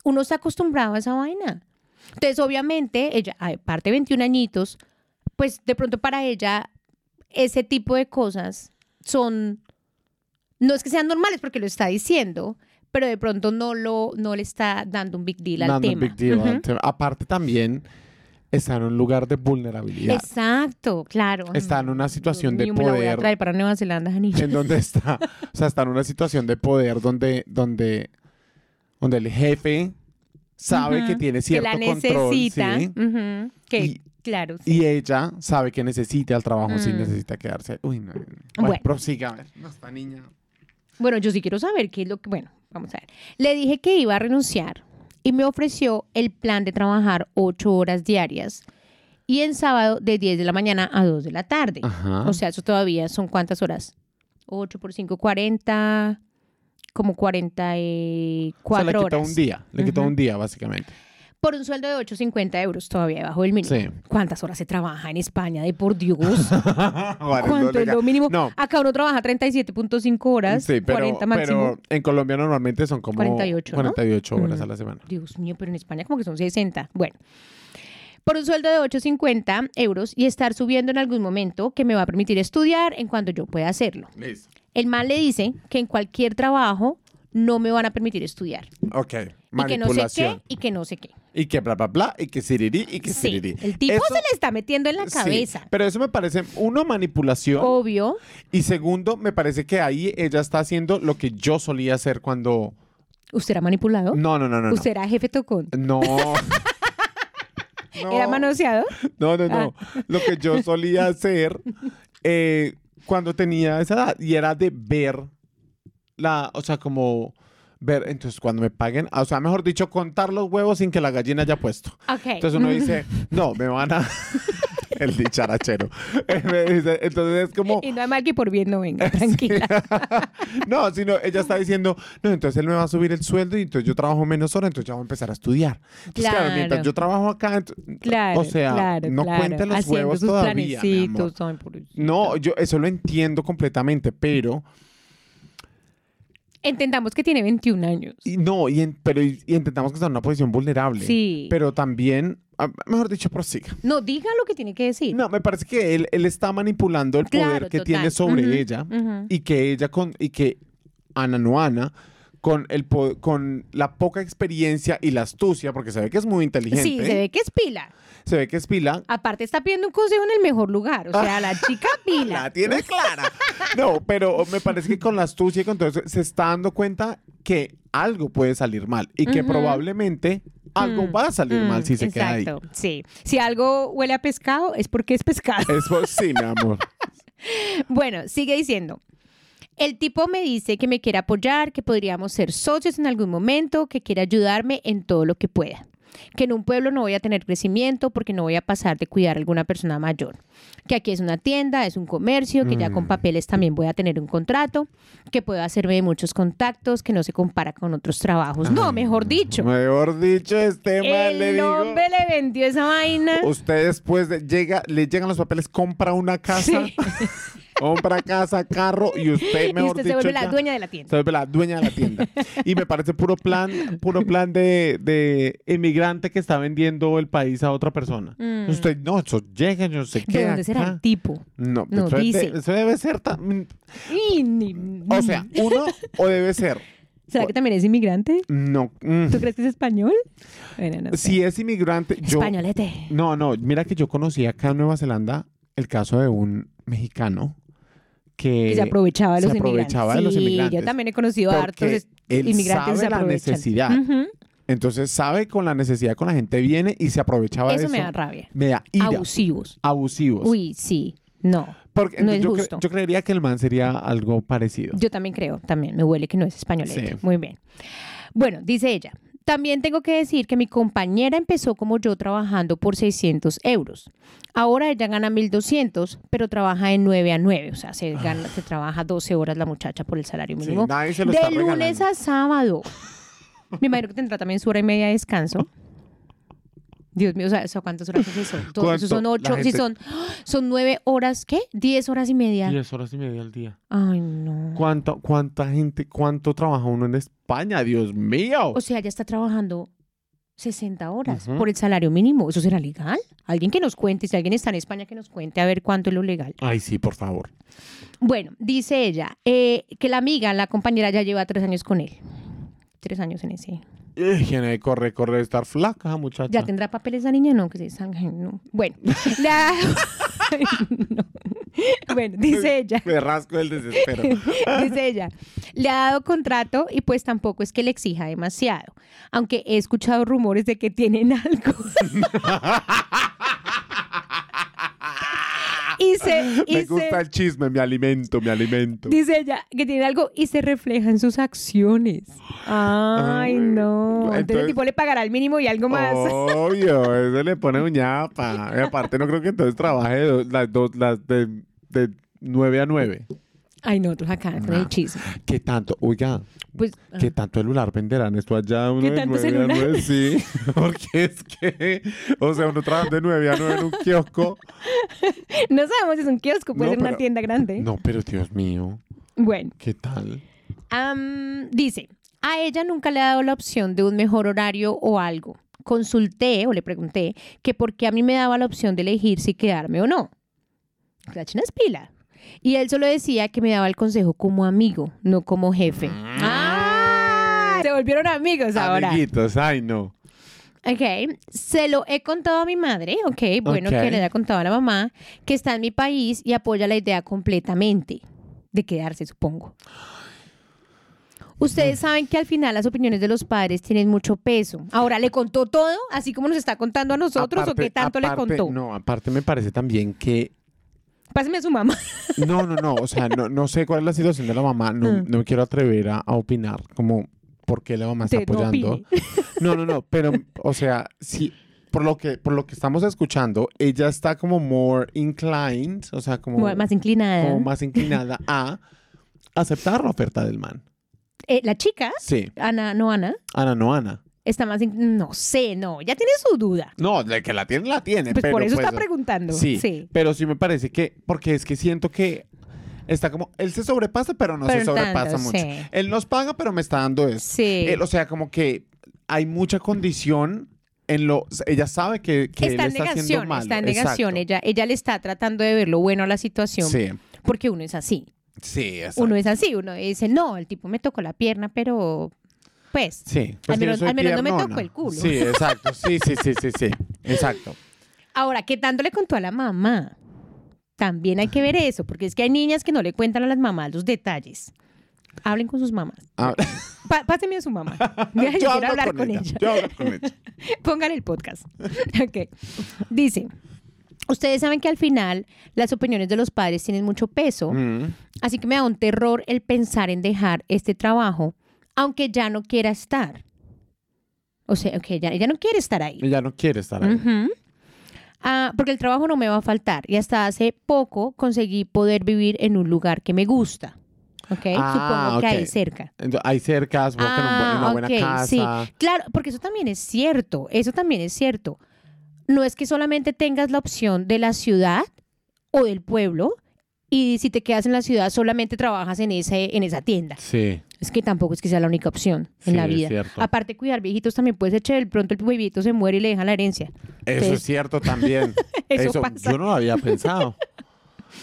Uno está acostumbrado a esa vaina. Entonces, obviamente, ella, aparte de 21 añitos, pues de pronto para ella ese tipo de cosas son, no es que sean normales porque lo está diciendo, pero de pronto no, lo, no le está dando un big deal al Dando un tema. big deal al Ujú. tema. Aparte también está en un lugar de vulnerabilidad. Exacto, claro. Está en una situación de Niño, me la voy a poder. traer para Nueva Zelanda, en donde está, o sea, está en una situación de poder donde, donde, donde el jefe sabe que tiene que cierto la control, necesita, ¿sí? que, Y- que Claro. sí. Y ella sabe que necesita el trabajo si Mm. necesita quedarse. Uy, no. no. Bueno, Bueno. prosiga, a ver. No, esta niña. Bueno, yo sí quiero saber qué es lo que. Bueno, vamos a ver. Le dije que iba a renunciar y me ofreció el plan de trabajar ocho horas diarias y en sábado de 10 de la mañana a 2 de la tarde. Ajá. O sea, eso todavía son cuántas horas? 8 por 5, 40, como 44 o sea, le quitó horas. un día. Le quitó Ujú. un día, básicamente. Por un sueldo de 8.50 euros, todavía debajo del mínimo. Sí. ¿Cuántas horas se trabaja en España? De por Dios. ¿Cuánto es lo mínimo? No. Acá uno trabaja 37.5 horas, Sí, pero, 40 máximo. pero en Colombia normalmente son como 48, ¿no? 48 horas Mm. a la semana. Dios mío, pero en España como que son 60. Bueno, por un sueldo de 8.50 euros y estar subiendo en algún momento que me va a permitir estudiar en cuanto yo pueda hacerlo. El man le dice que en cualquier trabajo no me van a permitir estudiar. Ok. Y que no sé qué, Manipulación. y que no sé qué. Y que bla, bla, bla. Y que sirirí y que Sí, sirirí. el tipo Eso- se le está metiendo en la sí, cabeza. pero eso me parece, uno, manipulación. Obvio. Y segundo, me parece que ahí ella está haciendo lo que yo solía hacer cuando... ¿Usted era manipulado? No, no, no, no. no. ¿Usted era jefe tocón? No. No. ¿Era manoseado? No, no, no. Ah. Lo que yo solía hacer eh, cuando tenía esa edad y era de ver la, o sea, como ver, entonces cuando me paguen, o sea, mejor dicho, contar los huevos sin que la gallina haya puesto. Ok. Entonces uno dice, no, me van a... El dicharachero. Entonces es como... Y no hay mal que por bien no venga, tranquila. no, sino ella está diciendo, no, entonces él me va a subir el sueldo y entonces yo trabajo menos horas, entonces ya voy a empezar a estudiar. Entonces, claro, mientras yo trabajo acá, Claro, o sea, claro, no claro. cuente los Haciendo huevos sus todavía, mi amor. pobrecito. No, yo eso lo entiendo completamente, pero Entendamos que tiene 21 años. y no, y, en- pero y, y intentamos que está en una posición vulnerable. Sí. Pero también, ah, mejor dicho, prosiga. No, diga lo que tiene que decir. No, me parece que él, él está manipulando el poder que total. tiene sobre ella y que ella con y que Ana Noana con el po- con la poca experiencia y la astucia, porque se ve que es muy inteligente, Sí, se ve que es pila. se ve que es pila, Aparte está pidiendo un consejo en el mejor lugar. O sea, la chica pila. la tiene clara. No, pero me parece que con la astucia y con todo eso se está dando cuenta que algo puede salir mal y que probablemente algo Mm, va a salir mm, mal si se queda ahí. exacto, Sí. Si algo huele a pescado, es porque es pescado. Eso sí, mi amor. Bueno, sigue diciendo. El tipo me dice que me quiere apoyar, que podríamos ser socios en algún momento, que quiere ayudarme en todo lo que pueda. Que en un pueblo no voy a tener crecimiento porque no voy a pasar de cuidar a alguna persona mayor. Que aquí es una tienda, es un comercio, que ya con Mm. papeles también voy a tener un contrato, que puedo hacerme de muchos contactos, que no se compara con otros trabajos. No, Ay, mejor dicho. Mejor dicho, este mal le El digo. hombre le vendió esa vaina. Usted después de, llega, le llegan los papeles, compra una casa, Sí. Compra casa, carro y usted, Y mejor usted se vuelve la dueña de la tienda. se vuelve la dueña de la tienda. Y me parece puro plan, puro plan de, de inmigrante que está vendiendo el país a otra persona. Mm. Usted, no, eso llega, yo no sé qué. ¿De dónde será el tipo? No, No eso, es dice. de- eso debe ser tan- Y ni- O sea, uno o debe ser. ¿Será que también es inmigrante? No. mm, ¿Tú crees que es español? Bueno, no sé. Si es inmigrante, yo. Españolete. No, no, mira que yo conocí acá en Nueva Zelanda el caso de un mexicano que, Que se aprovechaba de se los de inmigrantes. Sí, inmigrantes. yo también he conocido Porque hartos él inmigrantes sabe se la necesidad. Entonces sabe con la necesidad con la gente viene y se aprovechaba de Eso eso. me da rabia. Me da ira. Abusivos. Abusivos. Uy, sí. No. Porque no es yo, cre- justo. yo creería que el man sería algo parecido. Yo también creo, también. Me huele que no es españolete. Sí. Muy bien. Bueno, dice ella. También tengo que decir que mi compañera empezó como yo trabajando por 600 euros. Ahora ella gana 1200, pero trabaja de 9 a 9. O sea, se, gana, se trabaja 12 horas la muchacha por el salario mínimo. de lunes regalando. a sábado. Me imagino que tendrá también su hora y media de descanso. Dios mío, o sea, ¿eso ¿cuántas horas es eso? Todo eso son ocho, si gente- son, son nueve horas, ¿qué? Diez horas y media. Diez horas y media al día. Ay, no. ¿Cuánto, ¿Cuánta gente, cuánto trabaja uno en España? Dios mío. O sea, ya está trabajando 60 horas por el salario mínimo. ¿Eso será legal? Alguien que nos cuente, si alguien está en España, que nos cuente a ver cuánto es lo legal. Ay, sí, por favor. Bueno, dice ella eh, que la amiga, la compañera, ya lleva tres años con él. Tres años en ese. Eh, Tiene corre, corre, estar flaca, muchacha. ¿Ya tendrá papeles la niña? No, que se sangre, no. Bueno, la... No. Bueno, dice ella. Me rasco el desespero. Dice ella, le ha dado contrato y pues tampoco es que le exija demasiado, aunque he escuchado rumores de que tienen algo. Y se, y Me se- gusta el chisme, me alimento, me alimento. dice ella que tiene algo y se refleja en sus acciones. Ay, Ay, no. Entonces, entonces- el tipo le pagará el mínimo y algo más. Obvio, eso le pone uñapa. Y aparte no creo que entonces trabaje las dos, las de, de 9 a 9. Ay, nosotros acá con el chisme. ¿Qué tanto? Oiga, Pues, ah, ¿qué tanto celular venderán esto allá? Uno ¿Qué de tanto 9 a celular? 9, sí. Porque es que, o sea, uno trabaja de 9 a 9 en un kiosco. no sabemos si es un kiosco, puede No, ser una tienda grande. No, pero Dios mío, Bueno, ¿qué tal? dice, a ella nunca le ha dado la opción de un mejor horario o algo. Consulté o le pregunté que por qué a mí me daba la opción de elegir si quedarme o no. La china es pila. Y él solo decía que me daba el consejo como amigo, no como jefe. ¡Ah! Se volvieron amigos ahora. Amiguitos, ay no. Ok, se lo he contado a mi madre, ok, bueno, Ok. que le haya contado a la mamá, que está en mi país y apoya la idea completamente de quedarse, supongo. Ustedes saben que al final las opiniones de los padres tienen mucho peso. Ahora, ¿le contó todo, así como nos está contando a nosotros, o Aparte- qué tanto aparte- le contó? No, aparte me parece también que Páseme a su mamá. No, no, no, o sea, no, no sé cuál es la situación de la mamá, no, Mm. no me quiero atrever a, a opinar como por qué la mamá está apoyando. No, no, no, pero, o sea, sí, por lo que, por lo que estamos escuchando, ella está como more inclined, o sea, como, Como Más inclinada. como más inclinada a aceptar la oferta del man. Eh, la chica, Sí, Ana, no Ana, Ana, no Ana. Está más... No sé, no, ya tiene su duda. No, de que la tiene, la tiene, Pues pero por eso pues, está preguntando. Sí, sí. pero sí me parece que, porque es que siento que está como, él se sobrepasa, pero no Pero se sobrepasa tanto, mucho. sí. Él nos paga, pero me está dando eso. Sí. Él, o sea, como que hay mucha condición en lo, ella sabe que, que está él está haciendo negación, mal. está en negación. Exacto. Ella, ella le está tratando de ver lo bueno a la situación Sí, porque uno es así. sí, exacto. Uno es así, uno dice, no, el tipo me tocó la pierna, pero pues Sí. Al que yo menos- al menos no me tocó el culo. Sí, exacto. Sí, sí, sí, sí, sí. Exacto. Ahora, ¿qué tanto le contó a la mamá? También hay que ver eso, porque es que hay niñas que no le cuentan a las mamás los detalles. Hablen con sus mamás. Ah, Pa- páseme a su mamá. Yo, quiero hablo hablar con, ella. Yo hablo con ella. Pongan el podcast. Ok. Dice, ustedes saben que al final las opiniones de los padres tienen mucho peso, Mm. así que me da un terror el pensar en dejar este trabajo, aunque ya no quiera estar. O sea, ok, ya, ella no quiere estar ahí. Ella no quiere estar ahí. Ah, porque el trabajo no me va a faltar. Y hasta hace poco conseguí poder vivir en un lugar que me gusta. ¿Ok? Ah, Supongo que ok. ahí cerca. Entonces, hay cerca, buen- en una Ah, buena casa. sí. Claro, porque eso también es cierto. Eso también es cierto. No es que solamente tengas la opción de la ciudad o del pueblo y si te quedas en la ciudad solamente trabajas en, ese, en esa tienda. Sí. Es que tampoco es que sea la única opción en Sí, la es vida. cierto. Aparte, cuidar viejitos también puede ser chévere. Pronto el viejito se muere y le dejan la herencia. Eso es cierto también. Eso pasa. yo no lo había pensado.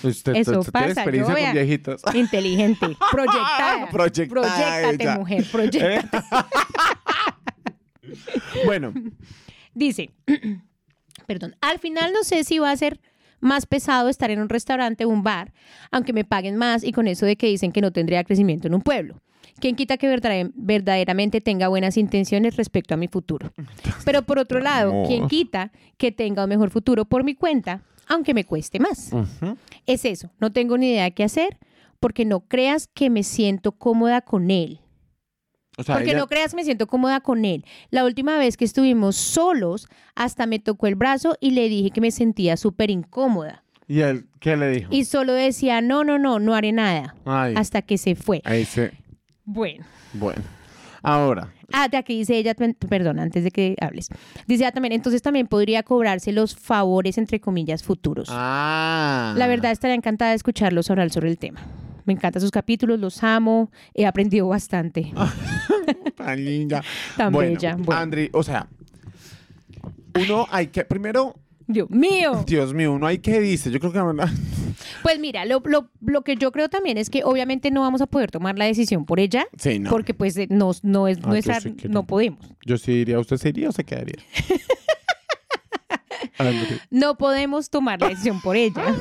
Usted, Eso usted tiene pasa, experiencia yo con viejitos. Inteligente, proyectada. Proyectate, mujer, proyectate. Bueno, Dice, perdón, al final no sé si va a ser más pesado estar en un restaurante o un bar, aunque me paguen más y con eso de que dicen que no tendría crecimiento en un pueblo. ¿Quién quita que verdadera- verdaderamente tenga buenas intenciones respecto a mi futuro? Pero por otro lado. ¿quién quita que tenga un mejor futuro por mi cuenta, aunque me cueste más? Es eso, no tengo ni idea qué hacer porque no creas que me siento cómoda con él. o sea, Porque ella- no creas que me siento cómoda con él. La última vez que estuvimos solos, hasta me tocó el brazo y le dije que me sentía súper incómoda. ¿Y él qué le dijo? Y solo decía, no, no, no, no haré nada. Ay, Hasta que se fue. ahí se... Bueno. Bueno. Ahora, Ah, de aquí dice ella, perdón, antes de que hables. Dice ella también, entonces también podría cobrarse los favores, entre comillas, futuros. ah. La verdad estaría encantada de escucharlos hablar sobre el tema. Me encantan sus capítulos, los amo, he aprendido bastante. Tan linda. Tan bueno, bella. Bueno. Andri, o sea, uno hay que, primero, Dios mío. Dios mío, uno hay que dice, yo creo que Pues mira, lo, lo- lo que yo creo también es que obviamente no vamos a poder tomar la decisión por ella, Sí, no. porque pues eh, no, no es Ah, sí no no. podemos. Yo sí diría, ¿usted se iría o se quedaría? No podemos tomar la decisión por ella.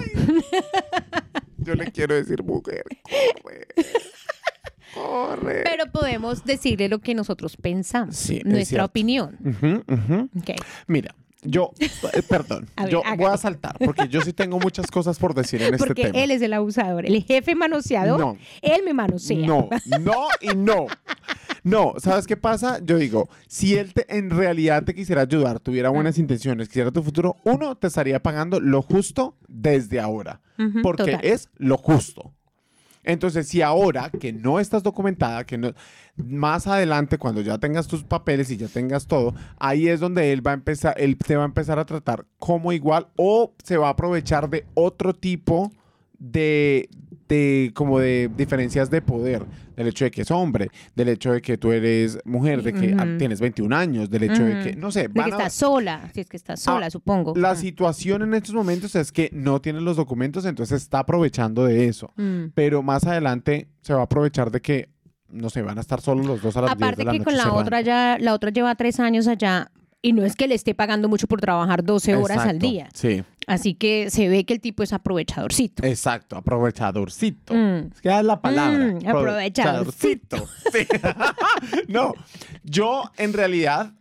yo le quiero decir, mujer, corre. Corre. Pero podemos decirle lo que nosotros pensamos, Sí, es nuestra opinión. Ujú, ujú. Ok. Mira, yo, eh, perdón, A ver, yo voy a saltar porque yo sí tengo muchas cosas por decir en este Porque tema. él es el abusador, el jefe manoseador. No. Él me manosea. No, no y no. No, ¿sabes qué pasa? Yo digo, si él te- en realidad te quisiera ayudar, tuviera buenas intenciones, quisiera tu futuro, uno te estaría pagando lo justo desde ahora, Ujú, porque total. es lo justo. Entonces, si ahora que no estás documentada, que no, más adelante cuando ya tengas tus papeles y ya tengas todo, ahí es donde él va a empezar, él te va a empezar a tratar como igual o se va a aprovechar de otro tipo de, de como de diferencias de poder, del hecho de que es hombre, del hecho de que tú eres mujer, de que ah, Ujú. tienes 21 años, del hecho de Ujú. que, no sé, De que van a- estás sola, si es que estás sola, Ah, supongo. la Mm. situación en estos momentos es que no tienes los documentos, entonces está aprovechando de eso. Mm. Pero más adelante se va a aprovechar de que, no sé, van a estar solos los dos a las 10 de Aparte la que noche con la otra ya, la otra lleva tres años allá y no es que le esté pagando mucho por trabajar 12 horas al Exacto, día. Sí, Así que se ve que el tipo es aprovechadorcito. exacto, aprovechadorcito. Mm. Es que es la palabra. Mm, aprovechadorcito. Sí. no, yo en realidad,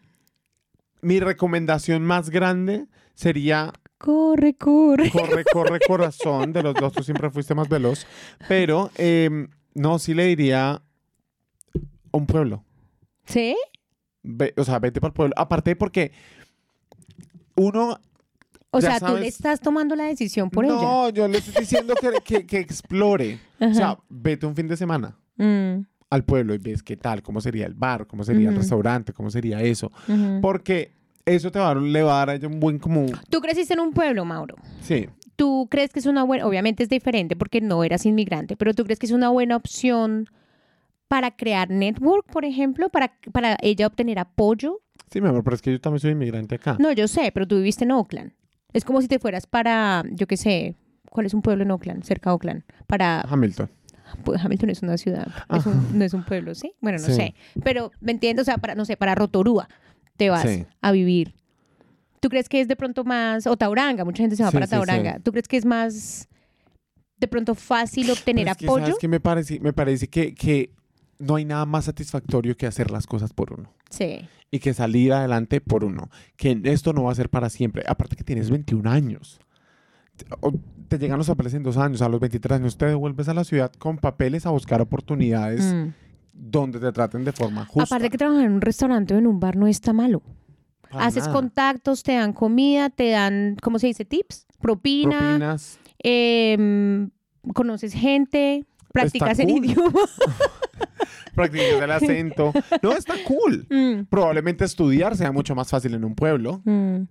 mi recomendación más grande sería Corre, corre. corre, corre, corazón. De los dos, tú siempre fuiste más veloz. Pero, eh, no, sí le diría un pueblo. ¿Sí? Ve- o sea, vete para el pueblo. Aparte porque uno... O sea, tú sabes- le estás tomando la decisión por ella. no, yo le estoy diciendo que, que, que explore. O Ajá. sea, vete un fin de semana Mm, al pueblo y ves qué tal, cómo sería el bar, cómo sería el restaurante, cómo sería eso. Porque eso te va a, va a dar a ella un buen como... Tú creciste en un pueblo, Mauro. Sí, ¿Tú crees que es una buena, obviamente es diferente porque no eras inmigrante, pero tú crees que es una buena opción para crear network, por ejemplo, para, para ella obtener apoyo? sí, mi amor, pero es que yo también soy inmigrante acá. No, yo sé, pero tú viviste en Oakland. Es como si te fueras para, yo qué sé, ¿cuál es un pueblo en Oakland? Cerca de Oakland. Para, Hamilton. pues Hamilton es una ciudad, es un- no es un pueblo, ¿sí? Bueno, no Sí. sé. Pero, ¿me entiendes? O sea, para, no sé, para Rotorúa te vas Sí. a vivir. ¿Tú crees que es de pronto más, o Tauranga, mucha gente se va Sí, para. Tauranga. ¿Tú crees que es más, de pronto fácil obtener Pero es que, apoyo? ¿sabes qué me parece? Me parece que, que no hay nada más satisfactorio que hacer las cosas por uno. Sí. y que salir adelante por uno. Que esto no va a ser para siempre. Aparte que tienes 21 años. Te- llegan los papeles en dos años, a los 23 años te devuelves a la ciudad con papeles a buscar oportunidades Mm. donde te traten de forma justa. Aparte que trabajar en un restaurante o en un bar no está malo. Para Haces nada. contactos, te dan comida, te dan, ¿cómo se dice? Tips, propina, propinas. em, conoces gente, practicas el idioma. Practicas el acento. No, está cool. Mm, Probablemente estudiar sea mucho más fácil en un pueblo. mm.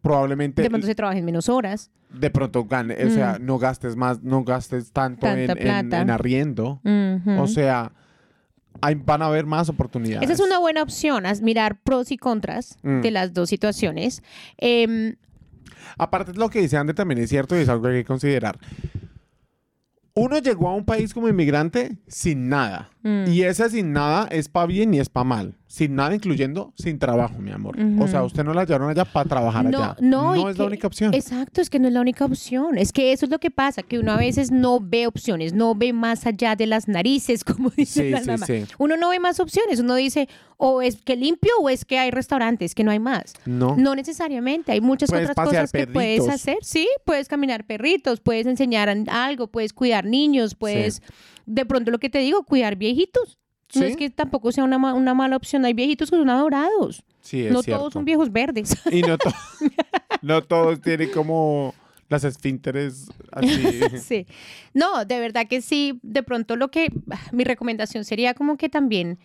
Probablemente De pronto se trabaja en menos horas. de pronto gane, o sea, no gastes más, no gastes tanto en, arriendo. O sea, hay- van a haber más oportunidades. Esa es una buena opción, as- mirar pros y contras Mm. de las dos situaciones. Em, Aparte, lo que dice Ander también es cierto y es algo que hay que considerar. Uno llegó a un país como inmigrante sin nada. Mm. Y ese sin nada es para bien y es para mal. Sin nada, incluyendo sin trabajo, mi amor. O sea, usted no la llevaron allá para trabajar No, allá. no, y es la única opción. Exacto, es que no es la única opción. Es que eso es lo que pasa, que uno a veces no ve opciones, no ve más allá de las narices, como dice Sí, la sí, mamá. sí. Uno no ve más opciones, uno dice, o es que limpio o es que hay restaurantes, que no hay más. No. No necesariamente, hay muchas Puedes otras cosas que puedes hacer. Sí, puedes caminar perritos, puedes enseñar algo, puedes cuidar niños, puedes, de pronto lo que te digo, cuidar viejitos. No es que tampoco sea una, ma- una mala opción, hay viejitos que son adorados. Sí, es no cierto. todos son viejos verdes. Y no, to- no todos tienen como las esfínteres así. Sí. No, de verdad que sí. De pronto lo que mi recomendación sería como que también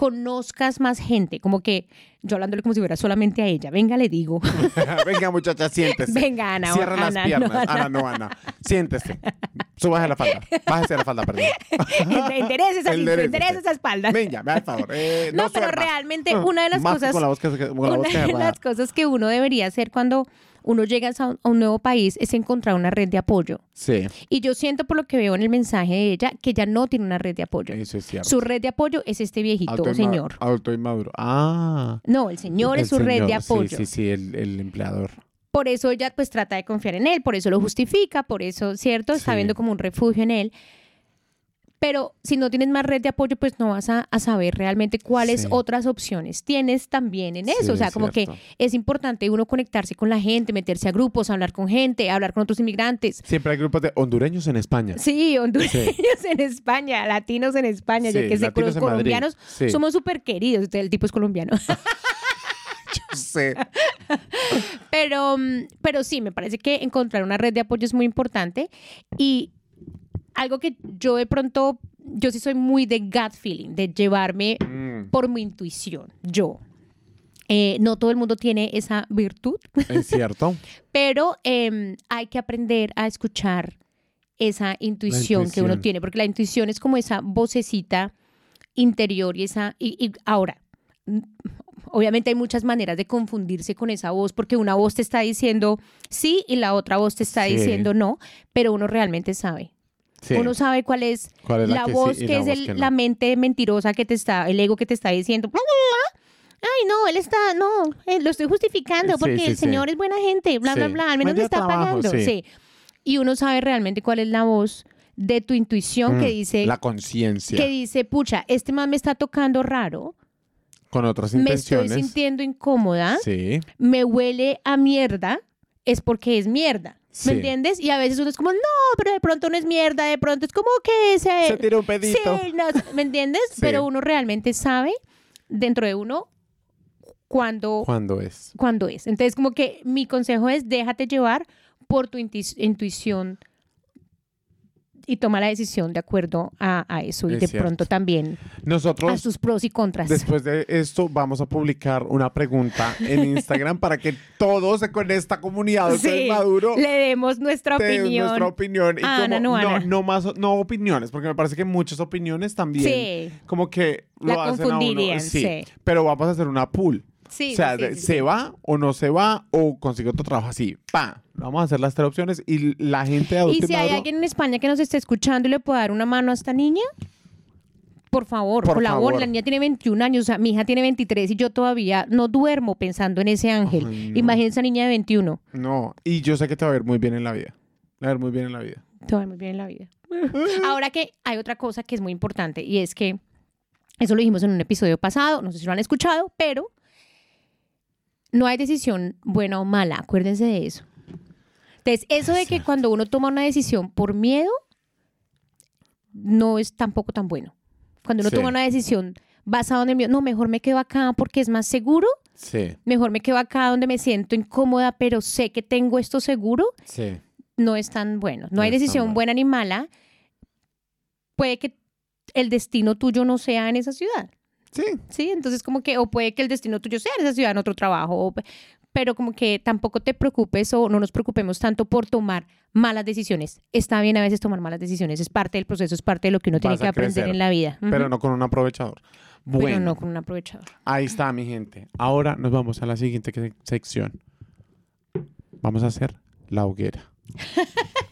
conozcas más gente, como que yo hablándole como si fuera solamente a ella. Venga, le digo. Venga, muchacha, siéntese. Venga, Ana. Cierra Ana, las no, piernas. Ana. Ana, no, Ana. Siéntese. Súbase la falda. Bájese la falda, perdón. Enderece esa, enderece esa espalda. Venga, me da el favor. Eh, No, no, pero realmente una de las más cosas- Con la voz que, se- con la voz Una que de las cosas que uno debería hacer cuando uno llega a un nuevo país es encontrar una red de apoyo. Sí, Y yo siento por lo que veo en el mensaje de ella que ella no tiene una red de apoyo. eso es cierto. Su red de apoyo es este viejito señor. Alto y maduro. Ah. No, el señor el es su red de apoyo. Sí, sí, sí, el, el empleador. Por eso ella pues trata de confiar en él, por eso lo justifica, por eso, ¿cierto? Está Sí. viendo como un refugio en él. Pero si no tienes más red de apoyo, pues no vas a, a saber realmente cuáles Sí. otras opciones tienes también en eso. Sí, o sea, es como que es importante uno conectarse con la gente, meterse a grupos, hablar con gente, hablar con otros inmigrantes. Siempre hay grupos de hondureños en España. Sí, hondureños en España, latinos en España, yo Sí, que sé, los colombianos somos súper queridos, el tipo es colombiano. Sí. Pero, mm, pero sí, me parece que encontrar una red de apoyo es muy importante y algo que yo de pronto, yo sí soy muy de gut feeling, de llevarme Mm, por mi intuición, yo. Eh, no todo el mundo tiene esa virtud, es cierto. pero em, hay que aprender a escuchar esa intuición, que uno tiene, porque la intuición es como esa vocecita interior y esa... Y, y ahora, mm, obviamente hay muchas maneras de confundirse con esa voz, porque una voz te está diciendo sí y la otra voz te está Sí. diciendo no, pero uno realmente sabe. Sí. Uno sabe cuál es ¿Cuál es la, que sí voz y que la es voz el- que no? la mente mentirosa que te está, el ego que te está diciendo. Ay, no, él está, no, eh, lo estoy justificando Sí, porque sí, el sí. señor es buena gente, bla, bla, Sí. bla, al menos Me está trabajo, pagando. sí. Sí. Y uno sabe realmente cuál es la voz de tu intuición que Mm, dice, La conciencia. que dice, pucha, este man me está tocando raro, Con otras me estoy intenciones. sintiendo incómoda, Sí. me huele a mierda, es porque es mierda. Sí. ¿Me entiendes? Y a veces uno es como, no, pero de pronto no es mierda, de pronto es como que se... Se tiró un pedito. Sí, no, ¿me entiendes? Sí. Pero uno realmente sabe dentro de uno cuándo, ¿Cuándo es? cuándo es. Entonces, como que mi consejo es déjate llevar por tu inti- intuición y toma la decisión de acuerdo a, a eso y Es de cierto. pronto también a Nosotros, sus pros y contras. después de esto, vamos a publicar una pregunta en Instagram para que todos con esta comunidad Sí, Maduro Le demos nuestra opinión. nuestra opinión. Y a como- Ana Noana. no, no más, no opiniones, porque me parece que muchas opiniones también Sí, como que lo la hacen a uno. Sí, Sí, pero vamos a hacer una pool. Sí. o sea, sí, de- sí, se sí. va o no se va o consigue otro trabajo así. Pa, vamos a hacer las tres opciones y la gente de Y si hay alguien en España que nos esté escuchando y le pueda dar una mano a esta niña, por favor, Por favor. La niña tiene 21 años, o sea, mi hija tiene 23 y yo todavía no duermo pensando en ese ángel. Ay, no. Imagínense esa niña de 21. No, y yo sé que te va a ver muy bien en la vida. Le va a ver muy bien en la vida. Te va muy bien en la vida. Ahora que hay otra cosa que es muy importante y es que eso lo dijimos en un episodio pasado, no sé si lo han escuchado, pero no hay decisión buena o mala, acuérdense de eso. Entonces, eso de que cuando uno toma una decisión por miedo, no es tampoco tan bueno. Cuando uno Sí. toma una decisión basada en el miedo, no, mejor me quedo acá porque es más seguro, Sí, mejor me quedo acá donde me siento incómoda, pero sé que tengo esto seguro, sí. no es tan bueno. No, No hay decisión bueno. buena ni mala. Puede que el destino tuyo no sea en esa ciudad, Sí, ¿sí? Entonces como que, o puede que el destino tuyo sea en esa ciudad, en otro trabajo, o- pero como que tampoco te preocupes o no nos preocupemos tanto por tomar malas decisiones. Está bien a veces tomar malas decisiones, es parte del proceso, es parte de lo que uno tiene que aprender crecer, en la vida. Pero no con un aprovechador. Pero Bueno, no con un aprovechador. ahí está, mi gente. Ahora nos vamos a la siguiente sección. Vamos a hacer la hoguera.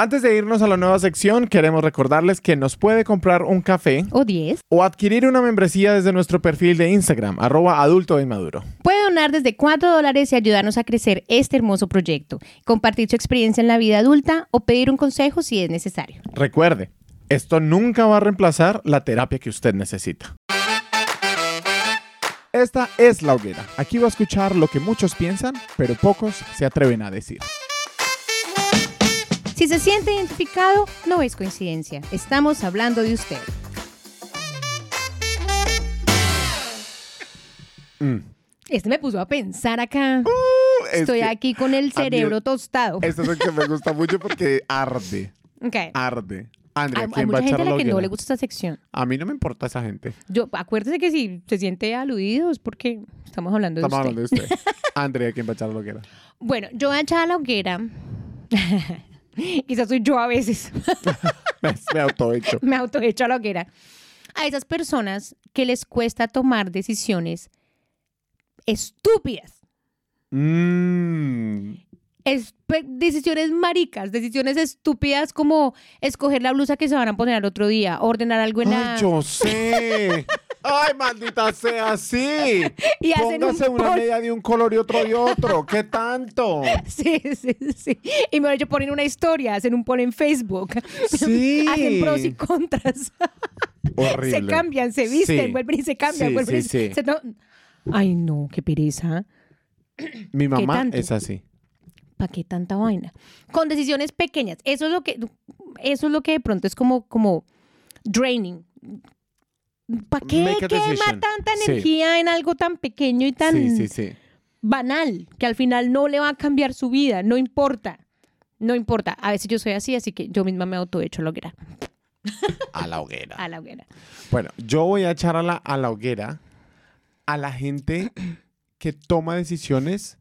Antes de irnos a la nueva sección, queremos recordarles que nos puede comprar un café O 10. o adquirir una membresía desde nuestro perfil de Instagram, arroba adulto inmaduro. Puede donar desde 4 dólares y ayudarnos a crecer este hermoso proyecto, compartir su experiencia en la vida adulta o pedir un consejo si es necesario. Recuerde, esto nunca va a reemplazar la terapia que usted necesita. Esta es la hoguera. Aquí va a escuchar lo que muchos piensan, pero pocos se atreven a decir. Si se siente identificado, no es coincidencia. Estamos hablando de usted. Mm. Este me puso a pensar acá. Es Estoy aquí con el cerebro tostado. Este es el que me gusta mucho porque arde, Ok. arde. Andrea, Hay, hay ¿quién va mucha a echar gente a la que no hoguera? le gusta esta sección. A mí no me importa esa gente. Yo, acuérdese que si se siente aludido es porque estamos hablando de Estamos usted. hablando de usted. Andrea, ¿quién va a echar la hoguera? Bueno, yo voy a echar a la hoguera. Quizás soy yo a veces. Me, me autohecho. me autohecho a la hoguera. A esas personas que les cuesta tomar decisiones estúpidas. Mm, Espe- decisiones maricas, decisiones estúpidas como escoger la blusa que se van a poner al otro día, ordenar algo en la... Ay, yo sé. Ay, maldita sea, sí. Y un Póngase una media de un color y otro de otro. ¿Qué tanto? Sí, sí, sí. Y me hecho ponen una historia, hacen un poll en Facebook. Sí. Hacen pros y contras. Horrible. Se cambian, se visten, Sí. vuelven y se cambian, Sí, vuelven y sí, sí. se to- Ay, no, qué pereza. Mi mamá es así. ¿Para qué tanta vaina? Con decisiones pequeñas. Eso es lo que, eso es lo que de pronto es como, como draining. ¿Para qué a decision. tanta Sí. energía en algo tan pequeño y tan Sí, banal que al final no le va a cambiar su vida? No importa. No importa. A veces yo soy así, así que yo misma me autohecho a la hoguera. A la hoguera. A la hoguera. Bueno, yo voy a echar a la, a la hoguera a la gente que toma decisiones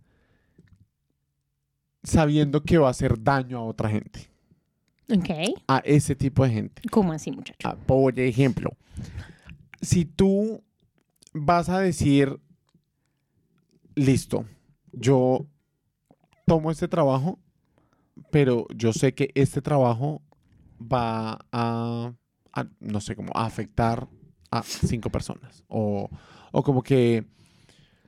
sabiendo que va a hacer daño a otra gente. Ok. A ese tipo de gente. ¿Cómo así, muchacho? Ah, Por ejemplo, si tú vas a decir, listo, yo tomo este trabajo, pero yo sé que este trabajo va a, a, no sé, como a afectar a cinco personas. O, o como que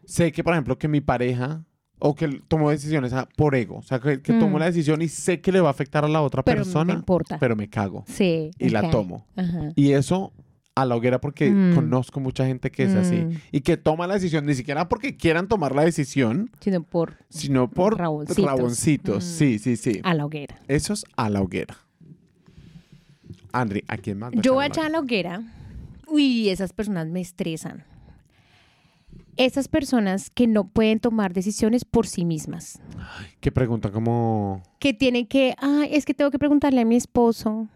sé que, por ejemplo, que mi pareja, o que tomo decisiones por ego, o sea, que, que tomo Mm. la decisión y sé que le va a afectar a la otra Pero persona, me importa. pero me cago sí. y la tomo. Ajá. Y eso a la hoguera porque Mm. conozco mucha gente que es así Mm. y que toma la decisión, ni siquiera porque quieran tomar la decisión, Sino por sino por Raboncitos. raboncitos. Mm. Sí, sí, sí. a la hoguera. Eso es a la hoguera. Andri, ¿a quién más? Yo voy a echar a la hoguera. Uy, esas personas me estresan. Esas personas que no pueden tomar decisiones por sí mismas. Que pregunta como... Que tienen que, ah, es que tengo que preguntarle a mi esposo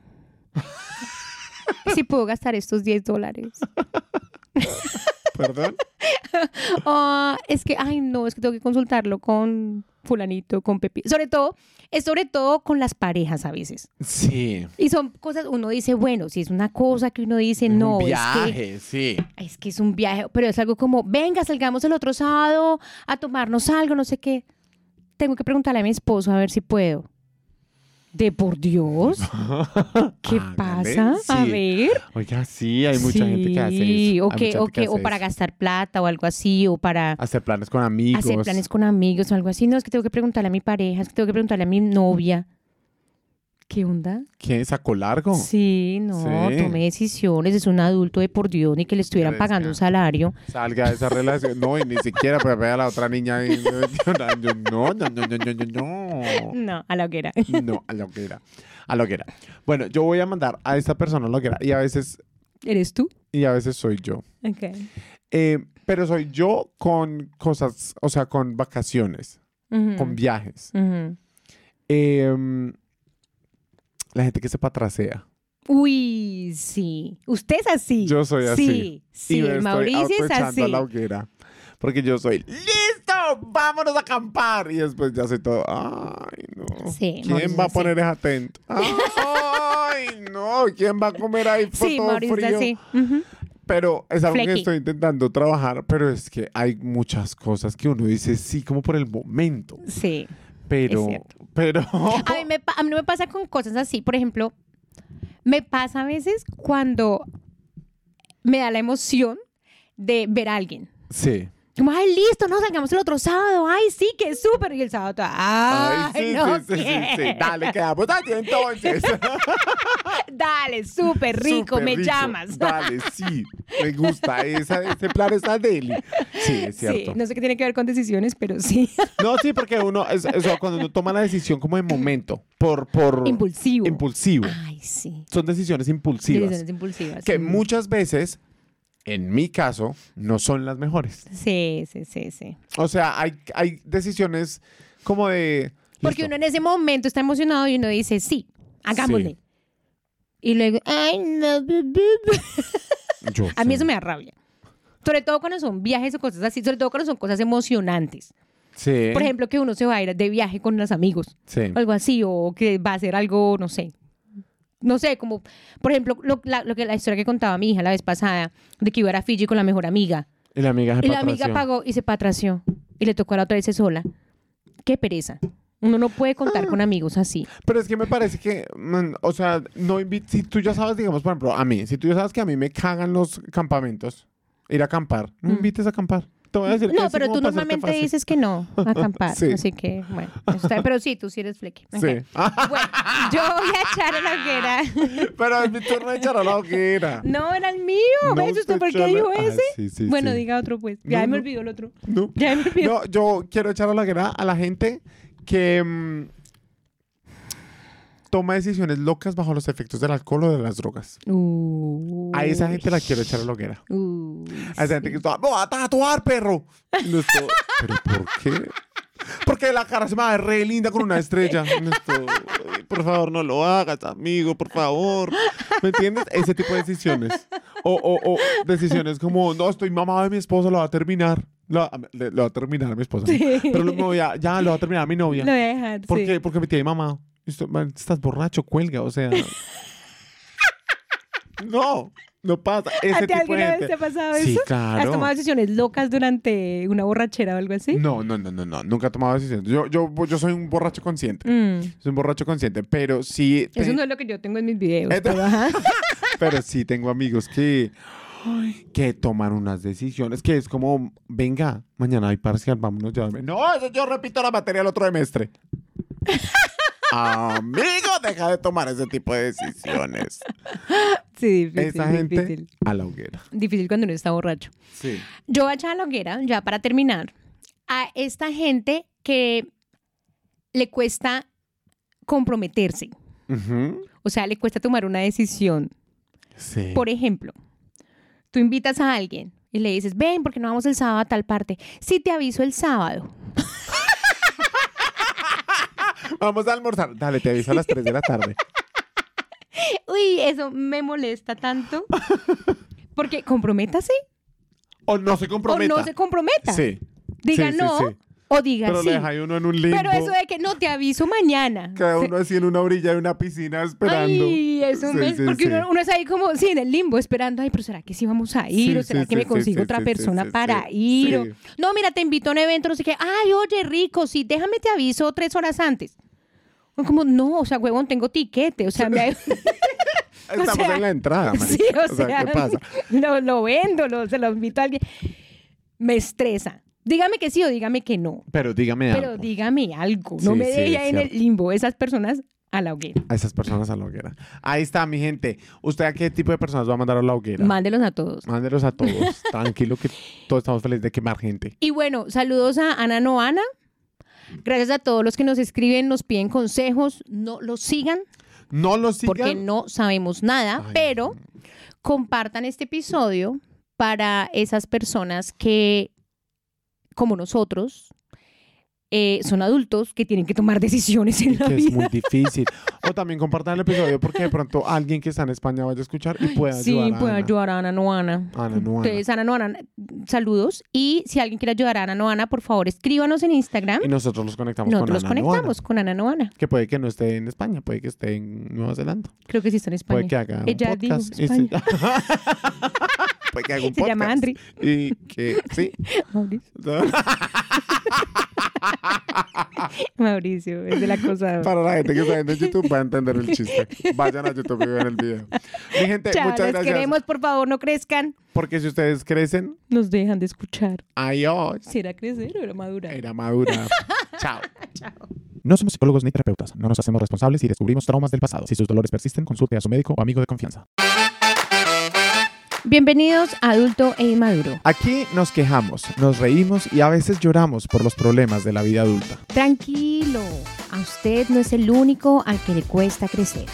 si puedo gastar estos 10 dólares. ¿Perdón? Ah, es que, ay, no, es que tengo que consultarlo con fulanito, con Pepi. Sobre todo, es sobre todo con las parejas a veces. Sí. Y son cosas, uno dice, bueno, si es una cosa que uno dice, Es no, un es que viaje, sí. es que es un viaje, pero es algo como, venga, salgamos el otro sábado a tomarnos algo, no sé qué. Tengo que preguntarle a mi esposo a ver si puedo. De por Dios, ¿qué pasa? A ver. Oiga, sí, hay mucha gente que hace Sí, eso. O, Hay que, mucha o, hace para eso. gastar plata o algo así, o para Hacer planes con amigos. hacer planes con amigos o algo así. No, es que tengo que preguntarle a mi pareja, es que tengo que preguntarle a mi novia. ¿Qué onda? ¿Quién sacó largo? Sí, no, Sí. tome decisiones, es un adulto de por Dios, ni que le estuvieran pagando un salario. Salga de esa relación. No, y ni siquiera para ver a la otra niña. y- No, no, no, no, no, no, no. A la hoguera. No, a la hoguera. A la hoguera. Bueno, yo voy a mandar a esta persona a la hoguera y a veces, ¿Eres tú? y a veces soy yo. Ok. Eh, pero soy yo con cosas, o sea, con vacaciones, con viajes. Em, la gente que se patrasea. Uy, sí. Usted es así. Yo soy así. Sí, sí. y me estoy Mauricio es así. a la hoguera. Porque yo soy, ¡listo! ¡Vámonos a acampar! Y después ya sé todo. ¡Ay, no! Sí, ¿Quién Mauricio va a poner esa tent? ¡Ay, no! ¿Quién va a comer ahí Sí, todo Mauricio frío? Ujú. Pero es algo que estoy intentando trabajar, pero es que hay muchas cosas que uno dice sí como por el momento. Sí. Pero, pero... A mí, me, a mí no me pasa con cosas así. Por ejemplo, me pasa a veces cuando me da la emoción de ver a alguien. Sí. Como, ay, listo, no salgamos el otro sábado. Ay, sí, que súper. Y el sábado, ay, Ay, sí, no sí, sí, sí, sí. Dale, quedamos allí entonces. Dale, súper rico, me rico. llamas. Dale, sí. Me gusta. Esa, ese plan está deli. Sí, es Sí, cierto. no sé qué tiene que ver con decisiones, pero sí. No, sí, porque uno, es, cuando uno toma la decisión como de momento, por, por Impulsivo. impulsivo. Ay, sí. Son decisiones impulsivas. Decisiones impulsivas. Que muchas veces, en mi caso, no son las mejores. Sí, sí, sí, sí. O sea, hay, hay decisiones como de... Porque listo, uno en ese momento está emocionado y uno dice, sí, hagámosle. Sí. Y luego, ay, no. bu, bu, bu". yo A mí eso me da rabia. Sobre todo cuando son viajes o cosas así, sobre todo cuando son cosas emocionantes. Sí. Por ejemplo, que uno se va a ir de viaje con los amigos, sí. o algo así, o que va a hacer algo, no sé. No sé, como, por ejemplo, lo, la, lo que, la historia que contaba mi hija la vez pasada, de que iba a ir a Fiji con la mejor amiga. Y la amiga se Y la amiga pagó y se patració. Y le tocó a la otra vez sola. Qué pereza. Uno no puede contar con amigos así. Pero es que me parece que, mm, o sea, no si tú ya sabes, digamos, por ejemplo, a mí, si tú ya sabes que a mí me cagan los campamentos, ir a acampar. No me Mm. invites a acampar. Te voy a decir que No, pero tú normalmente dices que no acampar. Sí. Así que, bueno. está. Pero sí, tú sí eres fleque. Sí. Bueno, yo voy a echar a la hoguera. pero es mi turno de echar a la hoguera. No, era el mío. No, ¿Ves usted por qué dijo Ah, ese? sí, sí, bueno, diga otro pues. Ya No, me olvidó el otro. No. Ya me olvidó. No, yo quiero echar a la hoguera a la gente que mm, toma decisiones locas bajo los efectos del alcohol o de las drogas. A esa gente la quiero echar a la hoguera. A esa gente que está, ¡me voy a tatuar, perro! No esto, ¿Pero por qué? Porque la cara se me va a ver re linda con una estrella. No esto, "Ay, por favor, no lo hagas, amigo, por favor. ¿Me entiendes? Ese tipo de decisiones. O, o, o decisiones como, no, estoy mamado de mi esposa, lo va a terminar. Lo, va a terminar mi esposa. Sí. Pero lo- me voy a- ya lo va a terminar mi novia. Lo voy a dejar. ¿Por sí. qué? Porque me tiene mamado. Estás borracho, cuelga, o sea. no, no pasa. Ese ¿A ti alguna vez te ha pasado Sí, eso? ¿Has claro. tomado decisiones locas durante una borrachera o algo así? No, no, no, no, no. Nunca he tomado decisiones. Yo, yo, yo soy un borracho consciente. Mm, Soy un borracho consciente, pero sí. te- Eso no es lo que yo tengo en mis videos. Pero, sí tengo amigos que. Que toman unas decisiones que es como, venga, mañana hay parcial, vámonos ya. No, eso yo repito la materia el otro semestre. Amigo, deja de tomar ese tipo de decisiones. Sí, difícil, Esa gente difícil. a la hoguera. Difícil cuando uno está borracho. Sí. Yo voy a echar a la hoguera, ya para terminar, a esta gente que le cuesta comprometerse. O sea, le cuesta tomar una decisión. Sí. Por ejemplo, tú invitas a alguien y le dices, ven, porque no vamos el sábado a tal parte. Sí, te aviso el sábado. Vamos a almorzar. Dale, te aviso a las 3 de la tarde. Uy, eso me molesta tanto. Porque comprométase O no se o comprometa. no se comprometa. Sí. Diga Sí, sí, no sí. O diga Pero sí. deja ahí uno en un limbo. Pero eso de que no te aviso mañana. Cada uno así en una orilla de una piscina esperando. Ay, eso Sí, me... sí, porque sí. Uno, uno está ahí como, sí, en el limbo, esperando. Ay, pero ¿será que sí vamos a ir? ¿O será que me consigo otra persona para ir? O-. No, mira, te invito a un evento, no sé qué. Ay, oye, rico, sí, déjame te aviso tres horas antes. O Como, no, o sea, huevón, tengo tiquete. O sea, me... Estamos sea, en la entrada, marica. sí, o, sea, ¿qué pasa? Lo, lo vendo, lo, se lo invito a alguien. Me estresa. Dígame que sí o dígame que no. Pero dígame Pero algo. dígame algo. No Sí, me sí, deje ahí en el limbo. Esas personas a la hoguera. A esas personas a la hoguera. Ahí está, mi gente. ¿Usted a qué tipo de personas va a mandar a la hoguera? Mándelos a todos. Mándelos a todos. Tranquilo que todos estamos felices de quemar gente. Y bueno, saludos a Ana Noana. Gracias a todos los que nos escriben, nos piden consejos. No los sigan No los sigan. porque no sabemos nada, Ay, pero compartan este episodio para esas personas que, como nosotros, eh, son adultos que tienen que tomar decisiones en la que es vida. muy difícil. O también compartan el episodio porque de pronto alguien que está en España vaya a escuchar y pueda Sí, ayudar. a puede Ana. ayudar a Ana Noana. Ana Noana. Entonces, Ana Noana, saludos. Y si alguien quiere ayudar a Ana Noana, por favor, escríbanos en Instagram. Y nosotros los conectamos Nosotros con los Ana conectamos Noana, con Ana Noana. Que puede que no esté en España, puede que esté en Nueva Zelanda. Creo que sí está en España. Puede que haga un Ella dijo podcast. y España. puede que haga un Se llama podcast. Andri. Y que sí. Mauricio. Mauricio, es de la cosa. Para la gente que está viendo en YouTube va a entender el chiste. Vayan a YouTube y vean el video. Mi gente, Chao, muchas gracias. queremos, por favor, no crezcan. Porque si ustedes crecen, Nos dejan de escuchar. adiós. Si era crecer o era madurar. Era madura. Chao. No somos psicólogos ni terapeutas. No nos hacemos responsables si descubrimos traumas del pasado. Si sus dolores persisten, consulte a su médico o amigo de confianza. Bienvenidos a Adulto e Inmaduro. Aquí nos quejamos, nos reímos y a veces lloramos por los problemas de la vida adulta. Tranquilo, a usted no es el único al que le cuesta crecer.